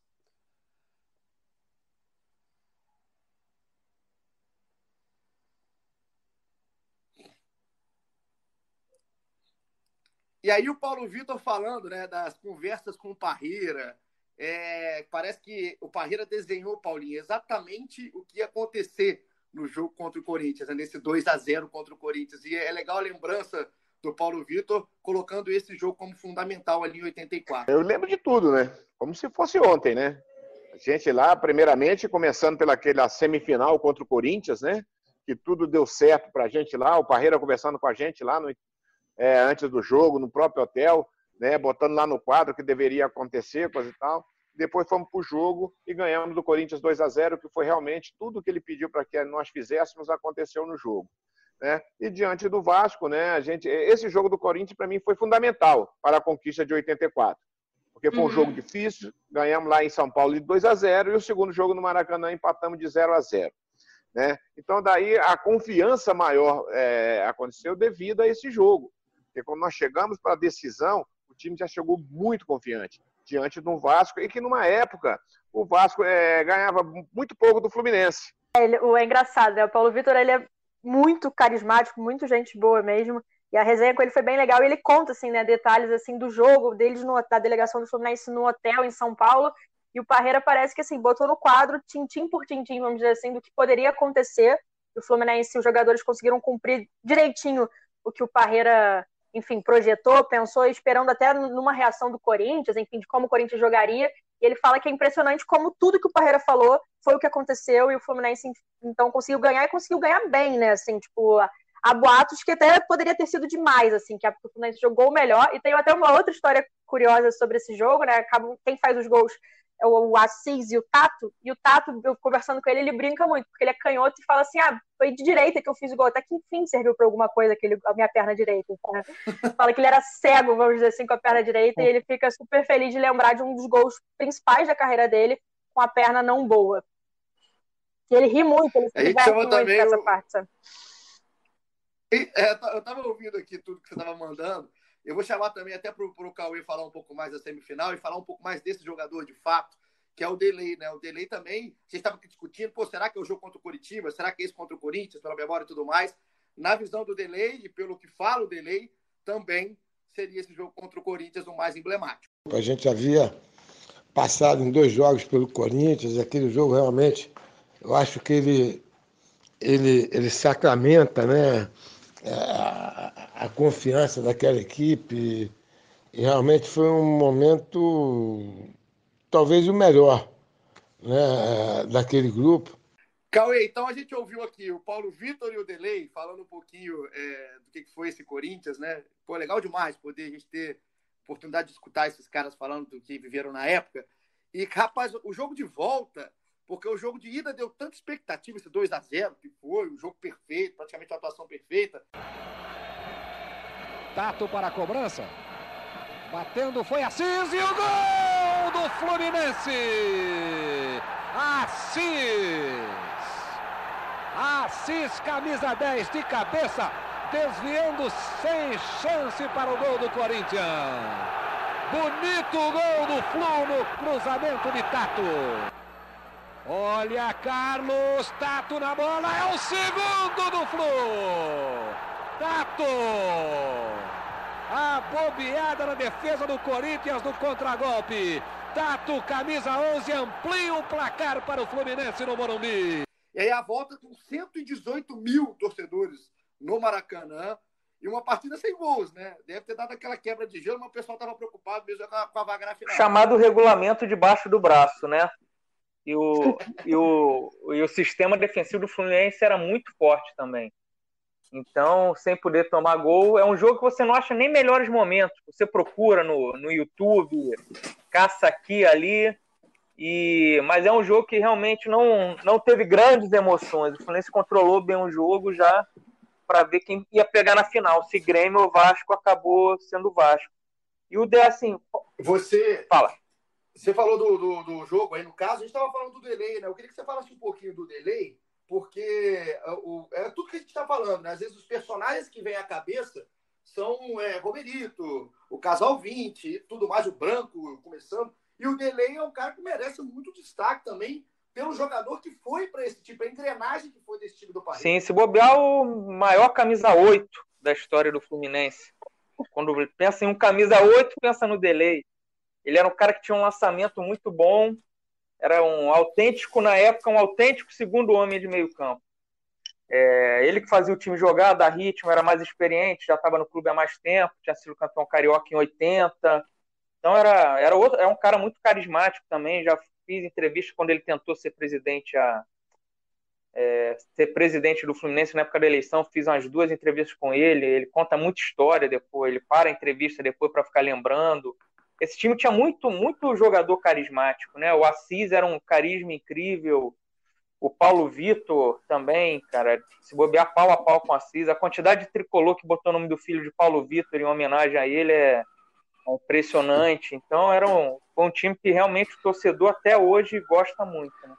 E aí o Paulo Vitor falando né, das conversas com o Parreira. É, parece que o Parreira desenhou, Paulinho, exatamente o que ia acontecer no jogo contra o Corinthians, né? nesse 2 a 0 contra o Corinthians. E é legal a lembrança do Paulo Vitor colocando esse jogo como fundamental ali em 84. Eu lembro de tudo, né? Como se fosse ontem, né? A gente lá, primeiramente, começando pela aquela semifinal contra o Corinthians, né? Que tudo deu certo pra gente lá, o Parreira conversando com a gente lá no, é, antes do jogo, no próprio hotel. né, botando lá no quadro que deveria acontecer, coisa e tal. Depois fomos para o jogo e ganhamos do Corinthians 2 a 0 que foi realmente tudo que ele pediu para que nós fizéssemos aconteceu no jogo. Né? E diante do Vasco, né, a gente, esse jogo do Corinthians para mim foi fundamental para a conquista de 84. Porque foi um uhum. jogo difícil, ganhamos lá em São Paulo de 2 a 0 e o segundo jogo no Maracanã empatamos de 0 a 0. Né? Então, daí a confiança maior é, aconteceu devido a esse jogo. Porque quando nós chegamos para a decisão, o time já chegou muito confiante diante do Vasco e que numa época o Vasco é, ganhava muito pouco do Fluminense. É, o é engraçado, né? O Paulo Vitor ele é muito carismático, muito gente boa mesmo. E a resenha com ele foi bem legal. E ele conta assim, né, detalhes assim do jogo deles no, da delegação do Fluminense no hotel em São Paulo. E o Parreira parece que assim botou no quadro tintim por tintim, vamos dizer assim, do que poderia acontecer. O Fluminense, os jogadores conseguiram cumprir direitinho o que o Parreira enfim, projetou, pensou, esperando até numa reação do Corinthians, enfim, de como o Corinthians jogaria. E ele fala que é impressionante como tudo que o Parreira falou foi o que aconteceu e o Fluminense então conseguiu ganhar e conseguiu ganhar bem, né? Assim, tipo, há boatos que até poderia ter sido demais, assim, que o Fluminense jogou melhor. E tem até uma outra história curiosa sobre esse jogo, né? Quem faz os gols o Assis e o Tato, e o Tato, eu conversando com ele, ele brinca muito, porque ele é canhoto e fala assim: ah, foi de direita que eu fiz o gol, até que enfim serviu para alguma coisa aquele, a minha perna direita. Então, (laughs) fala que ele era cego, vamos dizer assim, com a perna direita, e ele fica super feliz de lembrar de um dos gols principais da carreira dele com a perna não boa. E ele ri muito, ele se diverte muito com essa o... parte, sabe? É, eu tava ouvindo aqui tudo que você tava mandando. Eu vou chamar também até para o Cauê falar um pouco mais da semifinal e falar um pouco mais desse jogador de fato, que é o Delay, né? O Delay também, vocês estavam discutindo, pô, será que é o jogo contra o Curitiba? Será que é esse contra o Corinthians, pela memória e tudo mais? Na visão do Delay, e pelo que fala o Delay, também seria esse jogo contra o Corinthians o mais emblemático. A gente havia passado em dois jogos pelo Corinthians, aquele jogo realmente, eu acho que ele, ele, ele sacramenta, né? A, a confiança daquela equipe. E realmente foi um momento, talvez o melhor, né, daquele grupo. Cauê, então a gente ouviu aqui o Paulo Vitor e o Delay falando um pouquinho é, do que foi esse Corinthians, né? Pô, legal demais poder a gente ter oportunidade de escutar esses caras falando do que viveram na época. E, rapaz, o jogo de volta porque o jogo de ida deu tanta expectativa, esse 2 a 0 que foi, um jogo perfeito, praticamente uma atuação perfeita. Tato para a cobrança. Batendo foi Assis e o gol do Fluminense! Assis! Assis, camisa 10 de cabeça, desviando sem chance para o gol do Corinthians. Bonito gol do Flu no cruzamento de Tato. Olha, Carlos, Tato na bola, é o segundo do Flu. Tato. A bobeada na defesa do Corinthians no contragolpe. Tato, camisa 11, amplia o placar para o Fluminense no Morumbi. E aí a volta com 118 mil torcedores no Maracanã. E uma partida sem gols, né? Deve ter dado aquela quebra de gelo, mas o pessoal estava preocupado mesmo com a, com a vaga na final. Chamado regulamento debaixo do braço, né? E o, e, o, e o sistema defensivo do Fluminense era muito forte também. Então, sem poder tomar gol, é um jogo que você não acha nem melhores momentos. Você procura no, no YouTube, caça aqui ali. E, mas é um jogo que realmente não, não teve grandes emoções. O Fluminense controlou bem o jogo já para ver quem ia pegar na final. Se Grêmio ou Vasco acabou sendo Vasco. E o D, assim. Você. Fala. Você falou do, do, do, jogo aí, no caso, a gente estava falando do delay, né? Eu queria que você falasse um pouquinho do delay, porque é, o, é tudo que a gente está falando, né? Às vezes os personagens que vêm à cabeça são é, Romerito, o Casal 20, tudo mais, o Branco começando. E o delay é um cara que merece muito destaque também pelo jogador que foi para esse tipo, a engrenagem que foi desse time do país. Sim, se bobear o maior camisa 8 da história do Fluminense. Quando pensa em um camisa 8, pensa no delay. Ele era um cara que tinha um lançamento muito bom, era um autêntico, na época, um autêntico segundo homem de meio campo. É, ele que fazia o time jogar, dar ritmo, era mais experiente, já estava no clube há mais tempo, tinha sido campeão carioca em 80. Então era, era, outro, era um cara muito carismático também. Já fiz entrevista quando ele tentou ser presidente há, é, ser presidente do Fluminense na época da eleição, fiz umas duas entrevistas com ele, ele conta muita história depois, ele para a entrevista depois para ficar lembrando. Esse time tinha muito, muito jogador carismático, né? O Assis era um carisma incrível, o Paulo Vitor também, cara, se bobear pau a pau com o Assis, a quantidade de tricolor que botou o nome do filho de Paulo Vitor em homenagem a ele é, impressionante. Então era um, foi um time que realmente o torcedor até hoje gosta muito. Né?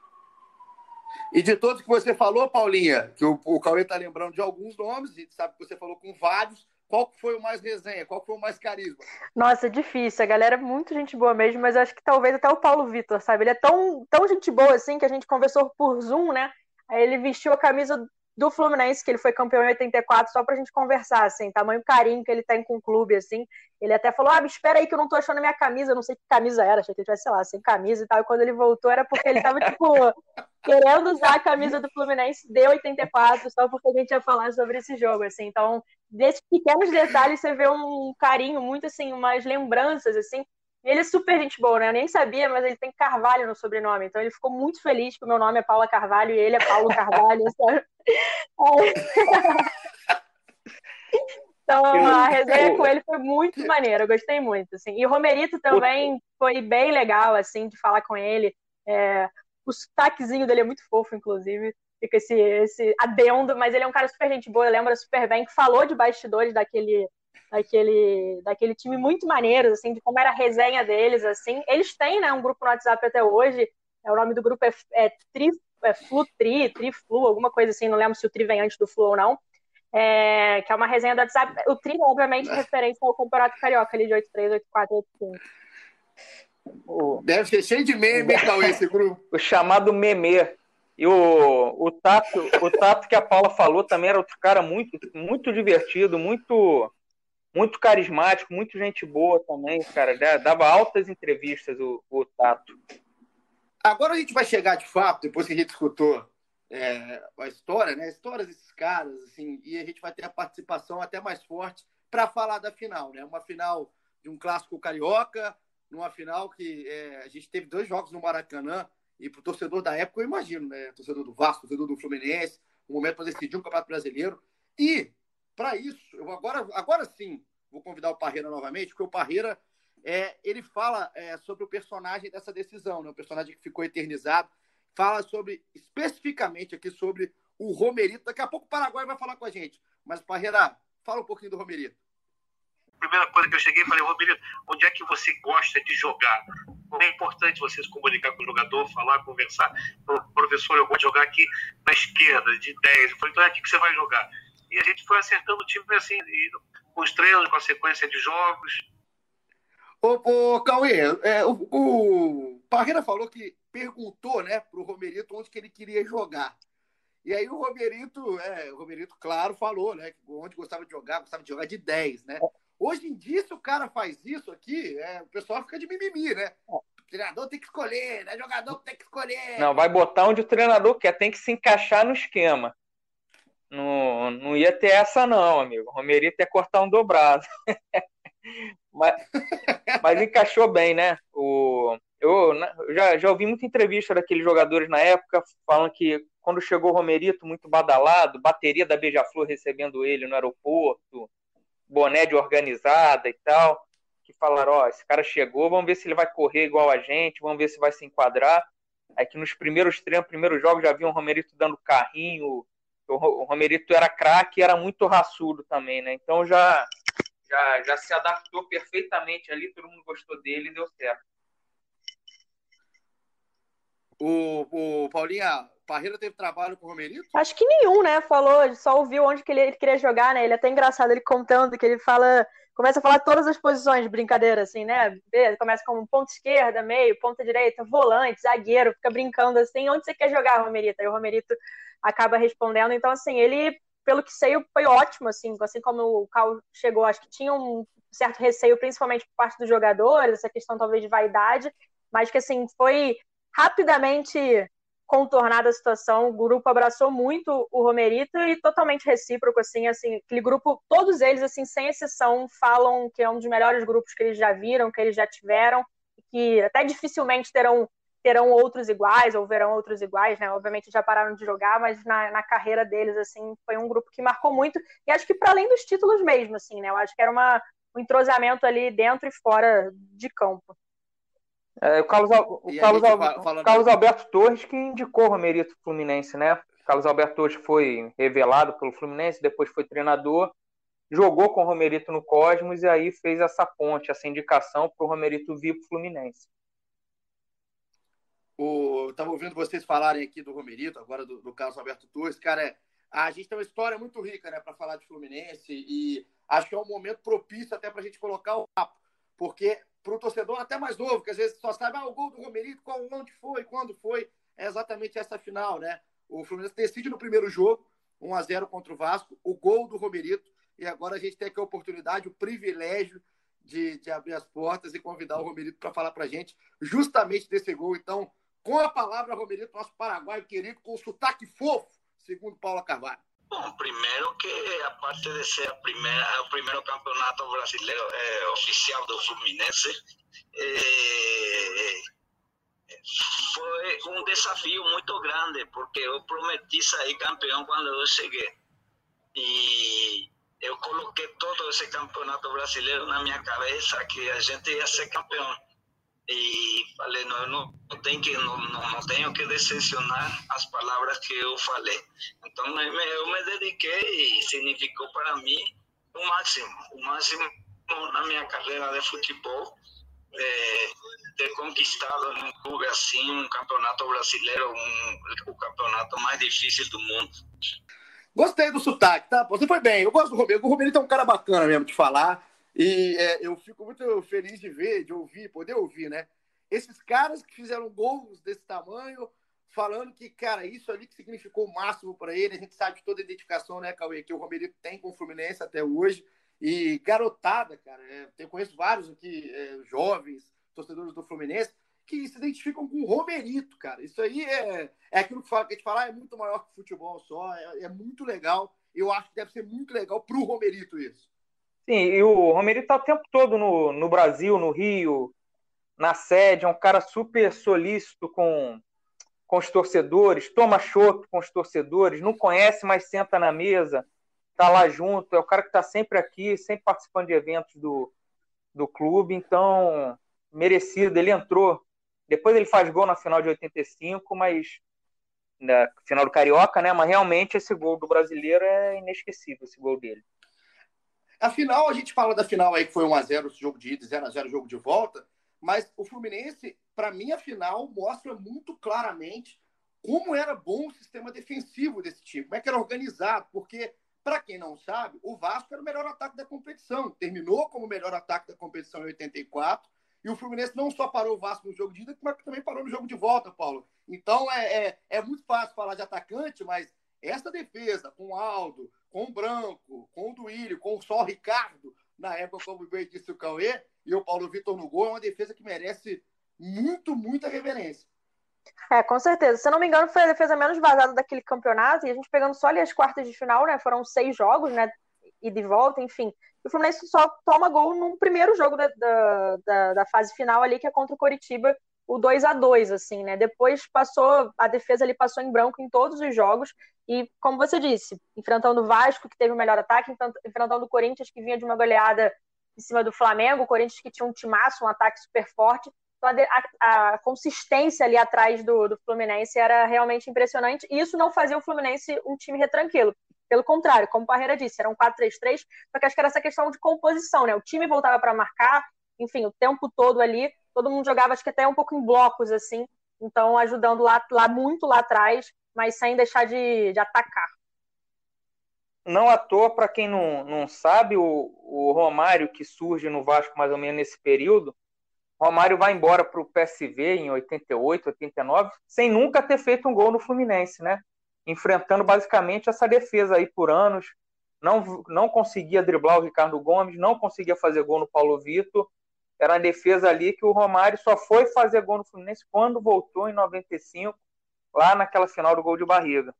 E de todos que você falou, Paulinha, que o, o Cauê está lembrando de alguns nomes, gente sabe que você falou com vários. Qual foi o mais resenha? Qual foi o mais carisma? Nossa, difícil. A galera é muito gente boa mesmo, mas acho que talvez até o Paulo Vitor, sabe? Ele é tão, tão gente boa assim que a gente conversou por Zoom, né? Aí ele vestiu a camisa do Fluminense, que ele foi campeão em 84, só pra gente conversar, assim, tamanho carinho que ele tem com o clube, assim. Ele até falou, ah, espera aí que eu não tô achando minha camisa, eu não sei que camisa era, achei que ele tivesse, sei lá, sem camisa e tal. E quando ele voltou era porque ele tava, (laughs) tipo, querendo usar a camisa do Fluminense de 84, só porque a gente ia falar sobre esse jogo, assim. Então, desses pequenos detalhes você vê um carinho, muito, assim, umas lembranças, assim. E ele é super gente boa, né? Eu nem sabia, mas ele tem Carvalho no sobrenome. Então ele ficou muito feliz que o meu nome é Paula Carvalho e ele é Paulo (laughs) Carvalho, sabe? Então, a resenha com ele foi muito maneira, eu gostei muito, assim. E o Romerito também foi bem legal, assim, de falar com ele. É, o sotaquezinho dele é muito fofo, inclusive. Fica esse, esse adendo, mas ele é um cara super gente boa, lembra super bem, que falou de bastidores daquele, daquele, daquele time muito maneiro, assim, de como era a resenha deles, assim. Eles têm, né, um grupo no WhatsApp até hoje, é, o nome do grupo é, é, tri, é Flu Tri, Tri Flu, alguma coisa assim, não lembro se o Tri vem antes do Flu ou não, é, que é uma resenha do WhatsApp. O Tri, obviamente, é referência ao Campeonato Carioca, ali de 83, 84, 85. Deve ser cheio de meme, então, esse grupo. o chamado meme. E o, o, Tato, o Tato que a Paula falou também era outro cara muito, muito divertido, muito muito carismático, muito gente boa também, cara. Dava altas entrevistas o, o Tato. Agora a gente vai chegar de fato, depois que a gente escutou é, a história, né? A história desses caras, assim, e a gente vai ter a participação até mais forte para falar da final, né? Uma final de um clássico carioca, numa final que é, a gente teve dois jogos no Maracanã, e para o torcedor da época, eu imagino, né? Torcedor do Vasco, torcedor do Fluminense, um momento para decidir um campeonato brasileiro. E, para isso, eu agora, agora sim vou convidar o Parreira novamente, porque o Parreira é, ele fala é, sobre o personagem dessa decisão, né? o personagem que ficou eternizado fala sobre, especificamente aqui, sobre o Romerito. Daqui a pouco o Paraguai vai falar com a gente. Mas, Parreira, fala um pouquinho do Romerito. Primeira coisa que eu cheguei falei, Romerito, onde é que você gosta de jogar? É importante você se comunicar com o jogador, falar, conversar. Professor, eu de jogar aqui na esquerda, de 10. Eu falei, então é aqui que você vai jogar. E a gente foi acertando o time assim, com os treinos, com a sequência de jogos. Ô, ô Cauê, é, o, o Parreira falou que perguntou né, para o Romerito onde que ele queria jogar. E aí o Romerito, é, o Romerito, claro, falou, né? Onde gostava de jogar, gostava de jogar de 10, né? Hoje em dia, se o cara faz isso aqui, é, o pessoal fica de mimimi, né? O treinador tem que escolher, né? Jogador tem que escolher. Não, vai botar onde o treinador quer, tem que se encaixar no esquema. Não, não ia ter essa, não, amigo. O Romerito ia cortar um dobrado. (laughs) mas, mas encaixou bem, né? O, eu, eu já, já ouvi muita entrevista daqueles jogadores na época falando que quando chegou o Romerito, muito badalado, bateria da Beija-Flor recebendo ele no aeroporto, boné de organizada e tal, que falaram, ó, oh, esse cara chegou, vamos ver se ele vai correr igual a gente, vamos ver se vai se enquadrar. Aí que nos primeiros treinos, primeiros jogos, já vi um Romerito dando carrinho, o Romerito era craque e era muito raçudo também, né? Então já, já, já se adaptou perfeitamente ali, todo mundo gostou dele e deu certo. O, o Paulinha, Parreira teve trabalho com o Romerito? Acho que nenhum, né? Falou, só ouviu onde que ele, ele, queria jogar, né? Ele é até engraçado, ele contando que ele fala, começa a falar todas as posições de brincadeira, assim, né? Começa como ponta esquerda, meio, ponta direita, volante, zagueiro, fica brincando assim, onde você quer jogar, Romerito? Aí o Romerito acaba respondendo. Então, assim, ele, pelo que sei, foi ótimo, assim, assim como o Cal chegou, acho que tinha um certo receio, principalmente por parte dos jogadores, essa questão talvez de vaidade, mas que, assim, foi rapidamente contornada a situação, o grupo abraçou muito o Romerito e totalmente recíproco, assim, assim, aquele grupo, todos eles, assim, sem exceção, falam que é um dos melhores grupos que eles já viram, que eles já tiveram, que até dificilmente terão terão outros iguais ou verão outros iguais, né? Obviamente já pararam de jogar, mas na, na carreira deles, assim, foi um grupo que marcou muito. E acho que para além dos títulos mesmo, assim, né? Eu acho que era uma, um entrosamento ali dentro e fora de campo. É, o Carlos, o Carlos, Al... Carlos Alberto Torres que indicou o Romerito Fluminense, né? O Carlos Alberto Torres foi revelado pelo Fluminense, depois foi treinador, jogou com o Romerito no Cosmos e aí fez essa ponte, essa indicação para o Romerito vir para o Fluminense. Estava ouvindo vocês falarem aqui do Romerito, agora do, do Carlos Alberto Torres. Cara, a gente tem uma história muito rica né, para falar de Fluminense e acho que é um momento propício até para a gente colocar o papo, porque para o torcedor até mais novo, que às vezes só sabe ah, o gol do Romerito, qual, onde foi, quando foi, é exatamente essa final, né? O Fluminense decide no primeiro jogo, 1 a 0 contra o Vasco, o gol do Romerito, e agora a gente tem aqui a oportunidade, o privilégio de, de abrir as portas e convidar o Romerito para falar para a gente justamente desse gol. Então, com a palavra, Romerito, nosso paraguaio querido, com o sotaque fofo, segundo Paula Carvalho. Bom, primeiro que, a parte de ser a primeira, o primeiro campeonato brasileiro eh, oficial do Fluminense, eh, foi um desafio muito grande, porque eu prometi sair campeão quando eu cheguei. E eu coloquei todo esse campeonato brasileiro na minha cabeça, que a gente ia ser campeão e falei não, não, tenho que não, tenho que decepcionar as palavras que eu falei então eu me dediquei e significou para mim o máximo o máximo na minha carreira de futebol é, ter conquistado num clube assim um campeonato brasileiro um, o campeonato mais difícil do mundo Gostei do sotaque, tá? Você foi bem. Eu gosto do Romero. O Romero é um cara bacana mesmo de falar. E é, eu fico muito feliz de ver, de ouvir, poder ouvir, né? Esses caras que fizeram gols desse tamanho, falando que, cara, isso ali que significou o máximo para ele. A gente sabe de toda a identificação, né, Cauê, que o Romerito tem com o Fluminense até hoje. E garotada, cara, é, eu conheço vários aqui, é, jovens, torcedores do Fluminense, que se identificam com o Romerito, cara. Isso aí é, é aquilo que, fala, que a gente fala, ah, é muito maior que futebol só, é, é muito legal. Eu acho que deve ser muito legal para o Romerito isso. Sim, e o Romerito tá o tempo todo no, no Brasil, no Rio, na sede, é um cara super solícito com, com os torcedores, toma chopp com os torcedores, não conhece, mas senta na mesa, tá lá junto, é o cara que tá sempre aqui, sempre participando de eventos do, do clube, então, merecido, ele entrou, depois ele faz gol na final de 85, mas na final do Carioca, né, mas realmente esse gol do brasileiro é inesquecível, esse gol dele. Afinal, a gente fala da final aí que foi 1x0 esse jogo de ida, 0x0 jogo de volta, mas o Fluminense, para mim, a final mostra muito claramente como era bom o sistema defensivo desse time, como é que era organizado, porque, para quem não sabe, o Vasco era o melhor ataque da competição, terminou como o melhor ataque da competição em 84, e o Fluminense não só parou o Vasco no jogo de ida, mas também parou no jogo de volta, Paulo. Então é, é, é muito fácil falar de atacante, mas essa defesa com o Aldo, com o Branco, com o Duílio, com o Sol Ricardo, na época, como bem disse o Cauê, e o Paulo Vitor no gol, é uma defesa que merece muito, muita reverência. É, com certeza. Se eu não me engano, foi a defesa menos vazada daquele campeonato, e a gente pegando só ali as quartas de final, né? Foram seis jogos, né? E de volta, enfim. O Fluminense só toma gol no primeiro jogo da, da, da, fase final ali, que é contra o Coritiba, o 2 a 2 assim, né? Depois passou, a defesa ali passou em branco em todos os jogos, e, como você disse, enfrentando o Vasco, que teve o melhor ataque, enfrentando o Corinthians, que vinha de uma goleada em cima do Flamengo, o Corinthians que tinha um timaço, um ataque super forte. Então, a, a consistência ali atrás do, do, Fluminense era realmente impressionante. E isso não fazia o Fluminense um time retranquilo. Pelo contrário, como o Parreira disse, era um 4-3-3, só que acho que era essa questão de composição, né? O time voltava para marcar, enfim, o tempo todo ali, todo mundo jogava, acho que até um pouco em blocos, assim, então ajudando lá, lá muito lá atrás mas sem deixar de, de atacar. Não à toa, para quem não, não sabe, o, o Romário, que surge no Vasco mais ou menos nesse período, Romário vai embora para o PSV em 88, 89, sem nunca ter feito um gol no Fluminense, né? Enfrentando basicamente essa defesa aí por anos. Não, não conseguia driblar o Ricardo Gomes, não conseguia fazer gol no Paulo Vitor. Era uma defesa ali que o Romário só foi fazer gol no Fluminense quando voltou em 95 lá naquela final do gol de barriga.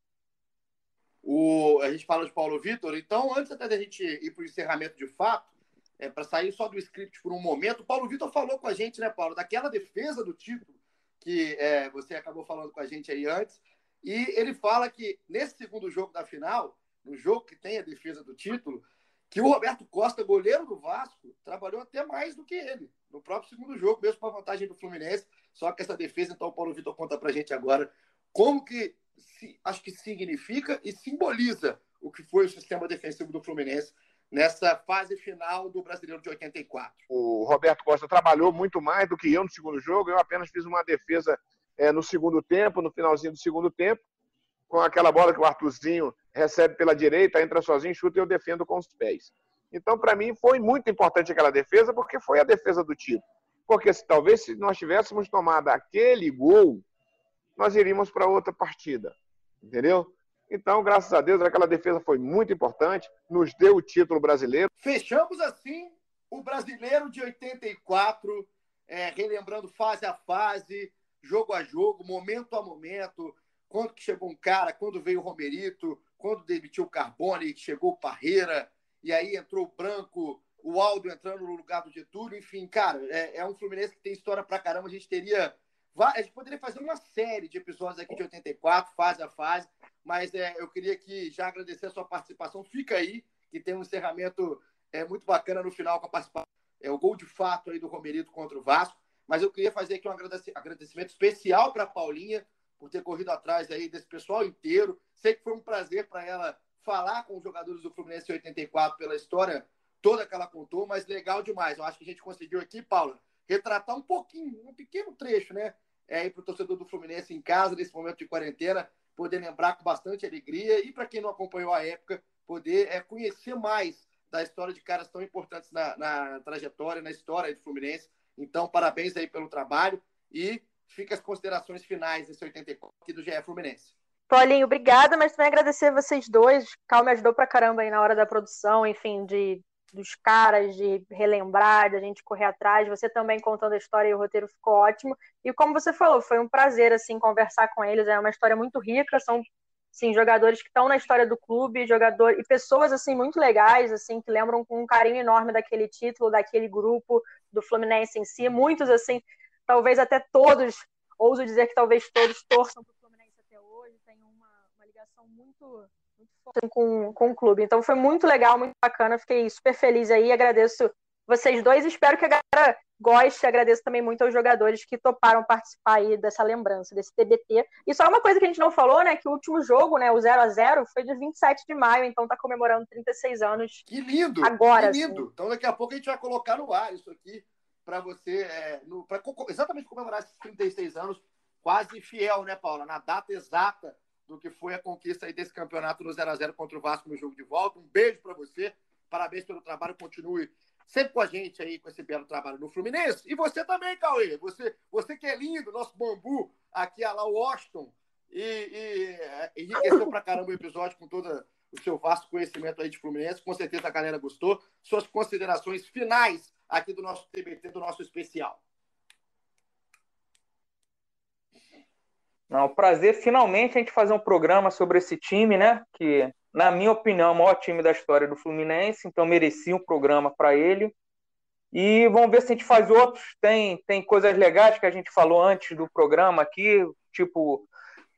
O, a gente fala de Paulo Vitor, então antes até da gente ir para o encerramento de fato, é, para sair só do script por um momento, o Paulo Vitor falou com a gente, né, Paulo, daquela defesa do título que é, você acabou falando com a gente aí antes. E ele fala que nesse segundo jogo da final, no jogo que tem a defesa do título, que o Roberto Costa, goleiro do Vasco, trabalhou até mais do que ele no próprio segundo jogo, mesmo com a vantagem do Fluminense. Só que essa defesa, então, o Paulo Vitor conta pra gente agora como que se, acho que significa e simboliza o que foi o sistema defensivo do Fluminense nessa fase final do Brasileiro de 84. O Roberto Costa trabalhou muito mais do que eu no segundo jogo. Eu apenas fiz uma defesa é, no segundo tempo, no finalzinho do segundo tempo, com aquela bola que o Arthurzinho recebe pela direita, entra sozinho, chuta e eu defendo com os pés. Então, para mim, foi muito importante aquela defesa, porque foi a defesa do título. Porque se, talvez se nós tivéssemos tomado aquele gol, nós iríamos para outra partida. Entendeu? Então, graças a Deus, aquela defesa foi muito importante, nos deu o título brasileiro. Fechamos assim o brasileiro de 84, é, relembrando fase a fase, jogo a jogo, momento a momento, quando que chegou um cara, quando veio o Romerito, quando demitiu o Carbone, chegou o Parreira, e aí entrou o Branco, o Aldo entrando no lugar do Getúlio, enfim, cara, é, é um Fluminense que tem história pra caramba, a gente teria a gente poderia fazer uma série de episódios aqui de 84, fase a fase, mas é, eu queria que já agradecer a sua participação. Fica aí, que tem um encerramento é, muito bacana no final com a participação. É o gol de fato aí do Romerito contra o Vasco. Mas eu queria fazer aqui um agradecimento especial para a Paulinha por ter corrido atrás aí desse pessoal inteiro. Sei que foi um prazer para ela falar com os jogadores do Fluminense em 84 pela história toda que ela contou, mas legal demais. Eu acho que a gente conseguiu aqui, Paula, retratar um pouquinho, um pequeno trecho, né? É, para o torcedor do Fluminense em casa, nesse momento de quarentena, poder lembrar com bastante alegria e para quem não acompanhou a época, poder é, conhecer mais da história de caras tão importantes na, na trajetória, na história do Fluminense. Então, parabéns aí pelo trabalho e fica as considerações finais desse 84 aqui do GE Fluminense. Paulinho, obrigada, mas também agradecer vocês dois. O Cal me ajudou pra caramba aí na hora da produção, enfim, de dos caras, de relembrar, de a gente correr atrás, você também contando a história e o roteiro ficou ótimo. E como você falou, foi um prazer assim conversar com eles, é uma história muito rica, são sim, jogadores que estão na história do clube, jogador e pessoas assim muito legais, assim, que lembram com um carinho enorme daquele título, daquele grupo do Fluminense em si, muitos assim, talvez até todos, ouso dizer que talvez todos torçam para o Fluminense até hoje, tem uma, uma ligação muito com, com o clube. Então foi muito legal, muito bacana. Fiquei super feliz aí. Agradeço vocês dois. Espero que a galera goste. Agradeço também muito aos jogadores que toparam participar aí dessa lembrança, desse TBT. E só uma coisa que a gente não falou, né? Que o último jogo, né? O 0 a 0 foi de 27 de maio, então tá comemorando 36 anos. Que lindo! Agora. Que lindo! Assim. Então daqui a pouco a gente vai colocar no ar isso aqui para você, é, no, pra, exatamente comemorar esses 36 anos, quase fiel, né, Paula? Na data exata do que foi a conquista desse campeonato no 0 a 0 contra o Vasco no jogo de volta. Um beijo para você. Parabéns pelo trabalho. Continue sempre com a gente aí, com esse belo trabalho no Fluminense. E você também, Cauê. Você, você que é lindo, nosso bambu aqui a lá Washington. E, e é, enriqueceu pra caramba o episódio com todo o seu vasto conhecimento aí de Fluminense. Com certeza a galera gostou. Suas considerações finais aqui do nosso TBT, do nosso especial. Não, prazer finalmente a gente fazer um programa sobre esse time, né? Que, na minha opinião, é o maior time da história do Fluminense, então merecia um programa para ele. E vamos ver se a gente faz outros. Tem, tem coisas legais que a gente falou antes do programa aqui, tipo,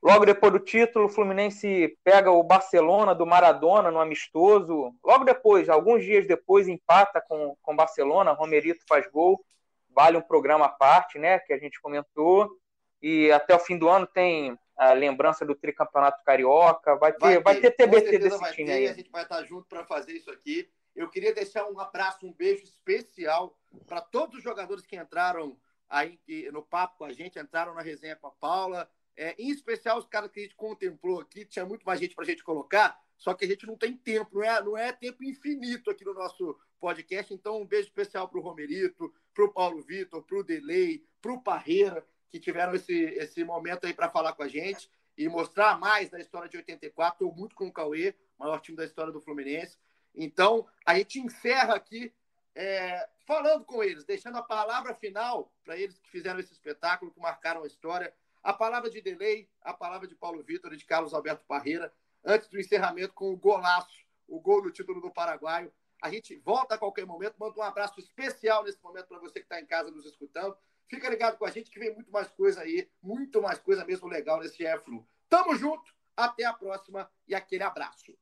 logo depois do título, o Fluminense pega o Barcelona do Maradona no amistoso. Logo depois, alguns dias depois, empata com o Barcelona, Romerito faz gol. Vale um programa à parte, né? Que a gente comentou. E até o fim do ano tem a lembrança do tricampeonato carioca. Vai ter, vai ter, vai ter TBT desse vai time ter, aí. A gente vai estar junto para fazer isso aqui. Eu queria deixar um abraço, um beijo especial para todos os jogadores que entraram aí no papo com a gente, entraram na resenha com a Paula. É, em especial os caras que a gente contemplou aqui, tinha muito mais gente para a gente colocar, só que a gente não tem tempo, não é, não é tempo infinito aqui no nosso podcast. Então, um beijo especial para o Romerito, para o Paulo Vitor, para o Delay, para o Parreira, que tiveram esse, esse momento aí para falar com a gente e mostrar mais da história de 84. Estou muito com o Cauê, maior time da história do Fluminense. Então, a gente encerra aqui é, falando com eles, deixando a palavra final para eles que fizeram esse espetáculo, que marcaram a história. A palavra de Delay, a palavra de Paulo Vitor e de Carlos Alberto Parreira, antes do encerramento com o golaço, o gol do título do Paraguaio. A gente volta a qualquer momento. Manda um abraço especial nesse momento para você que está em casa nos escutando. Fica ligado com a gente que vem muito mais coisa aí, muito mais coisa mesmo legal nesse GE Flu. Tamo junto, até a próxima e aquele abraço.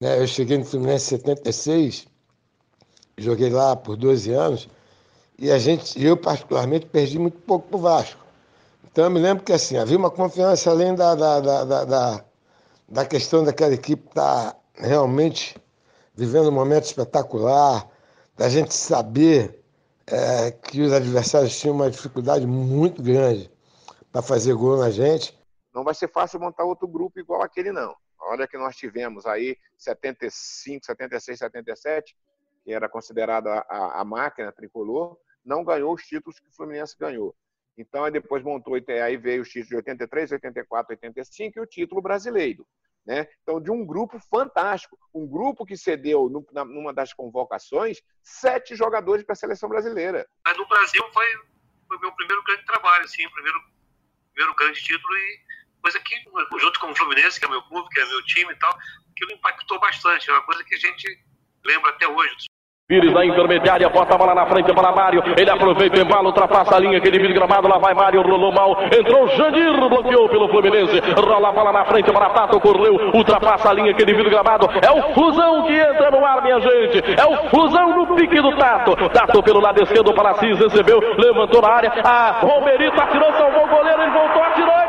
É, eu cheguei no Fluminense em 76, joguei lá por 12 anos, e a gente, eu particularmente, perdi muito pouco pro Vasco. Então eu me lembro que assim, havia uma confiança além da, da, da, da, da, questão daquela equipe estar tá realmente vivendo um momento espetacular, da gente saber é, que os adversários tinham uma dificuldade muito grande para fazer gol na gente. Não vai ser fácil montar outro grupo igual aquele, não. Olha que nós tivemos aí 75, 76, 77, que era considerada a máquina tricolor, não ganhou os títulos que o Fluminense ganhou. Então, aí depois montou, aí veio os títulos de 83, 84, 85 e o título brasileiro. Né? Então, de um grupo fantástico, um grupo que cedeu no, numa das convocações sete jogadores para a seleção brasileira. Mas no Brasil foi o meu primeiro grande trabalho, assim, o primeiro, primeiro grande título e coisa que, junto com o Fluminense, que é meu clube, que é meu time e tal, aquilo impactou bastante, é uma coisa que a gente lembra até hoje Pires na intermediária, bota a bola na frente para Mário. Ele aproveita o embalo, ultrapassa a linha, que divide gramado. Lá vai Mário, rolou mal. Entrou Jandir, bloqueou pelo Fluminense. Rola a bola na frente para Tato, correu, ultrapassa a linha, que divide gramado. É o Fusão que entra no ar, minha gente. É o Fusão no pique do Tato. Tato pelo lado esquerdo para Cis, recebeu, levantou na área. A Romerito atirou, salvou o goleiro, ele voltou, atirou,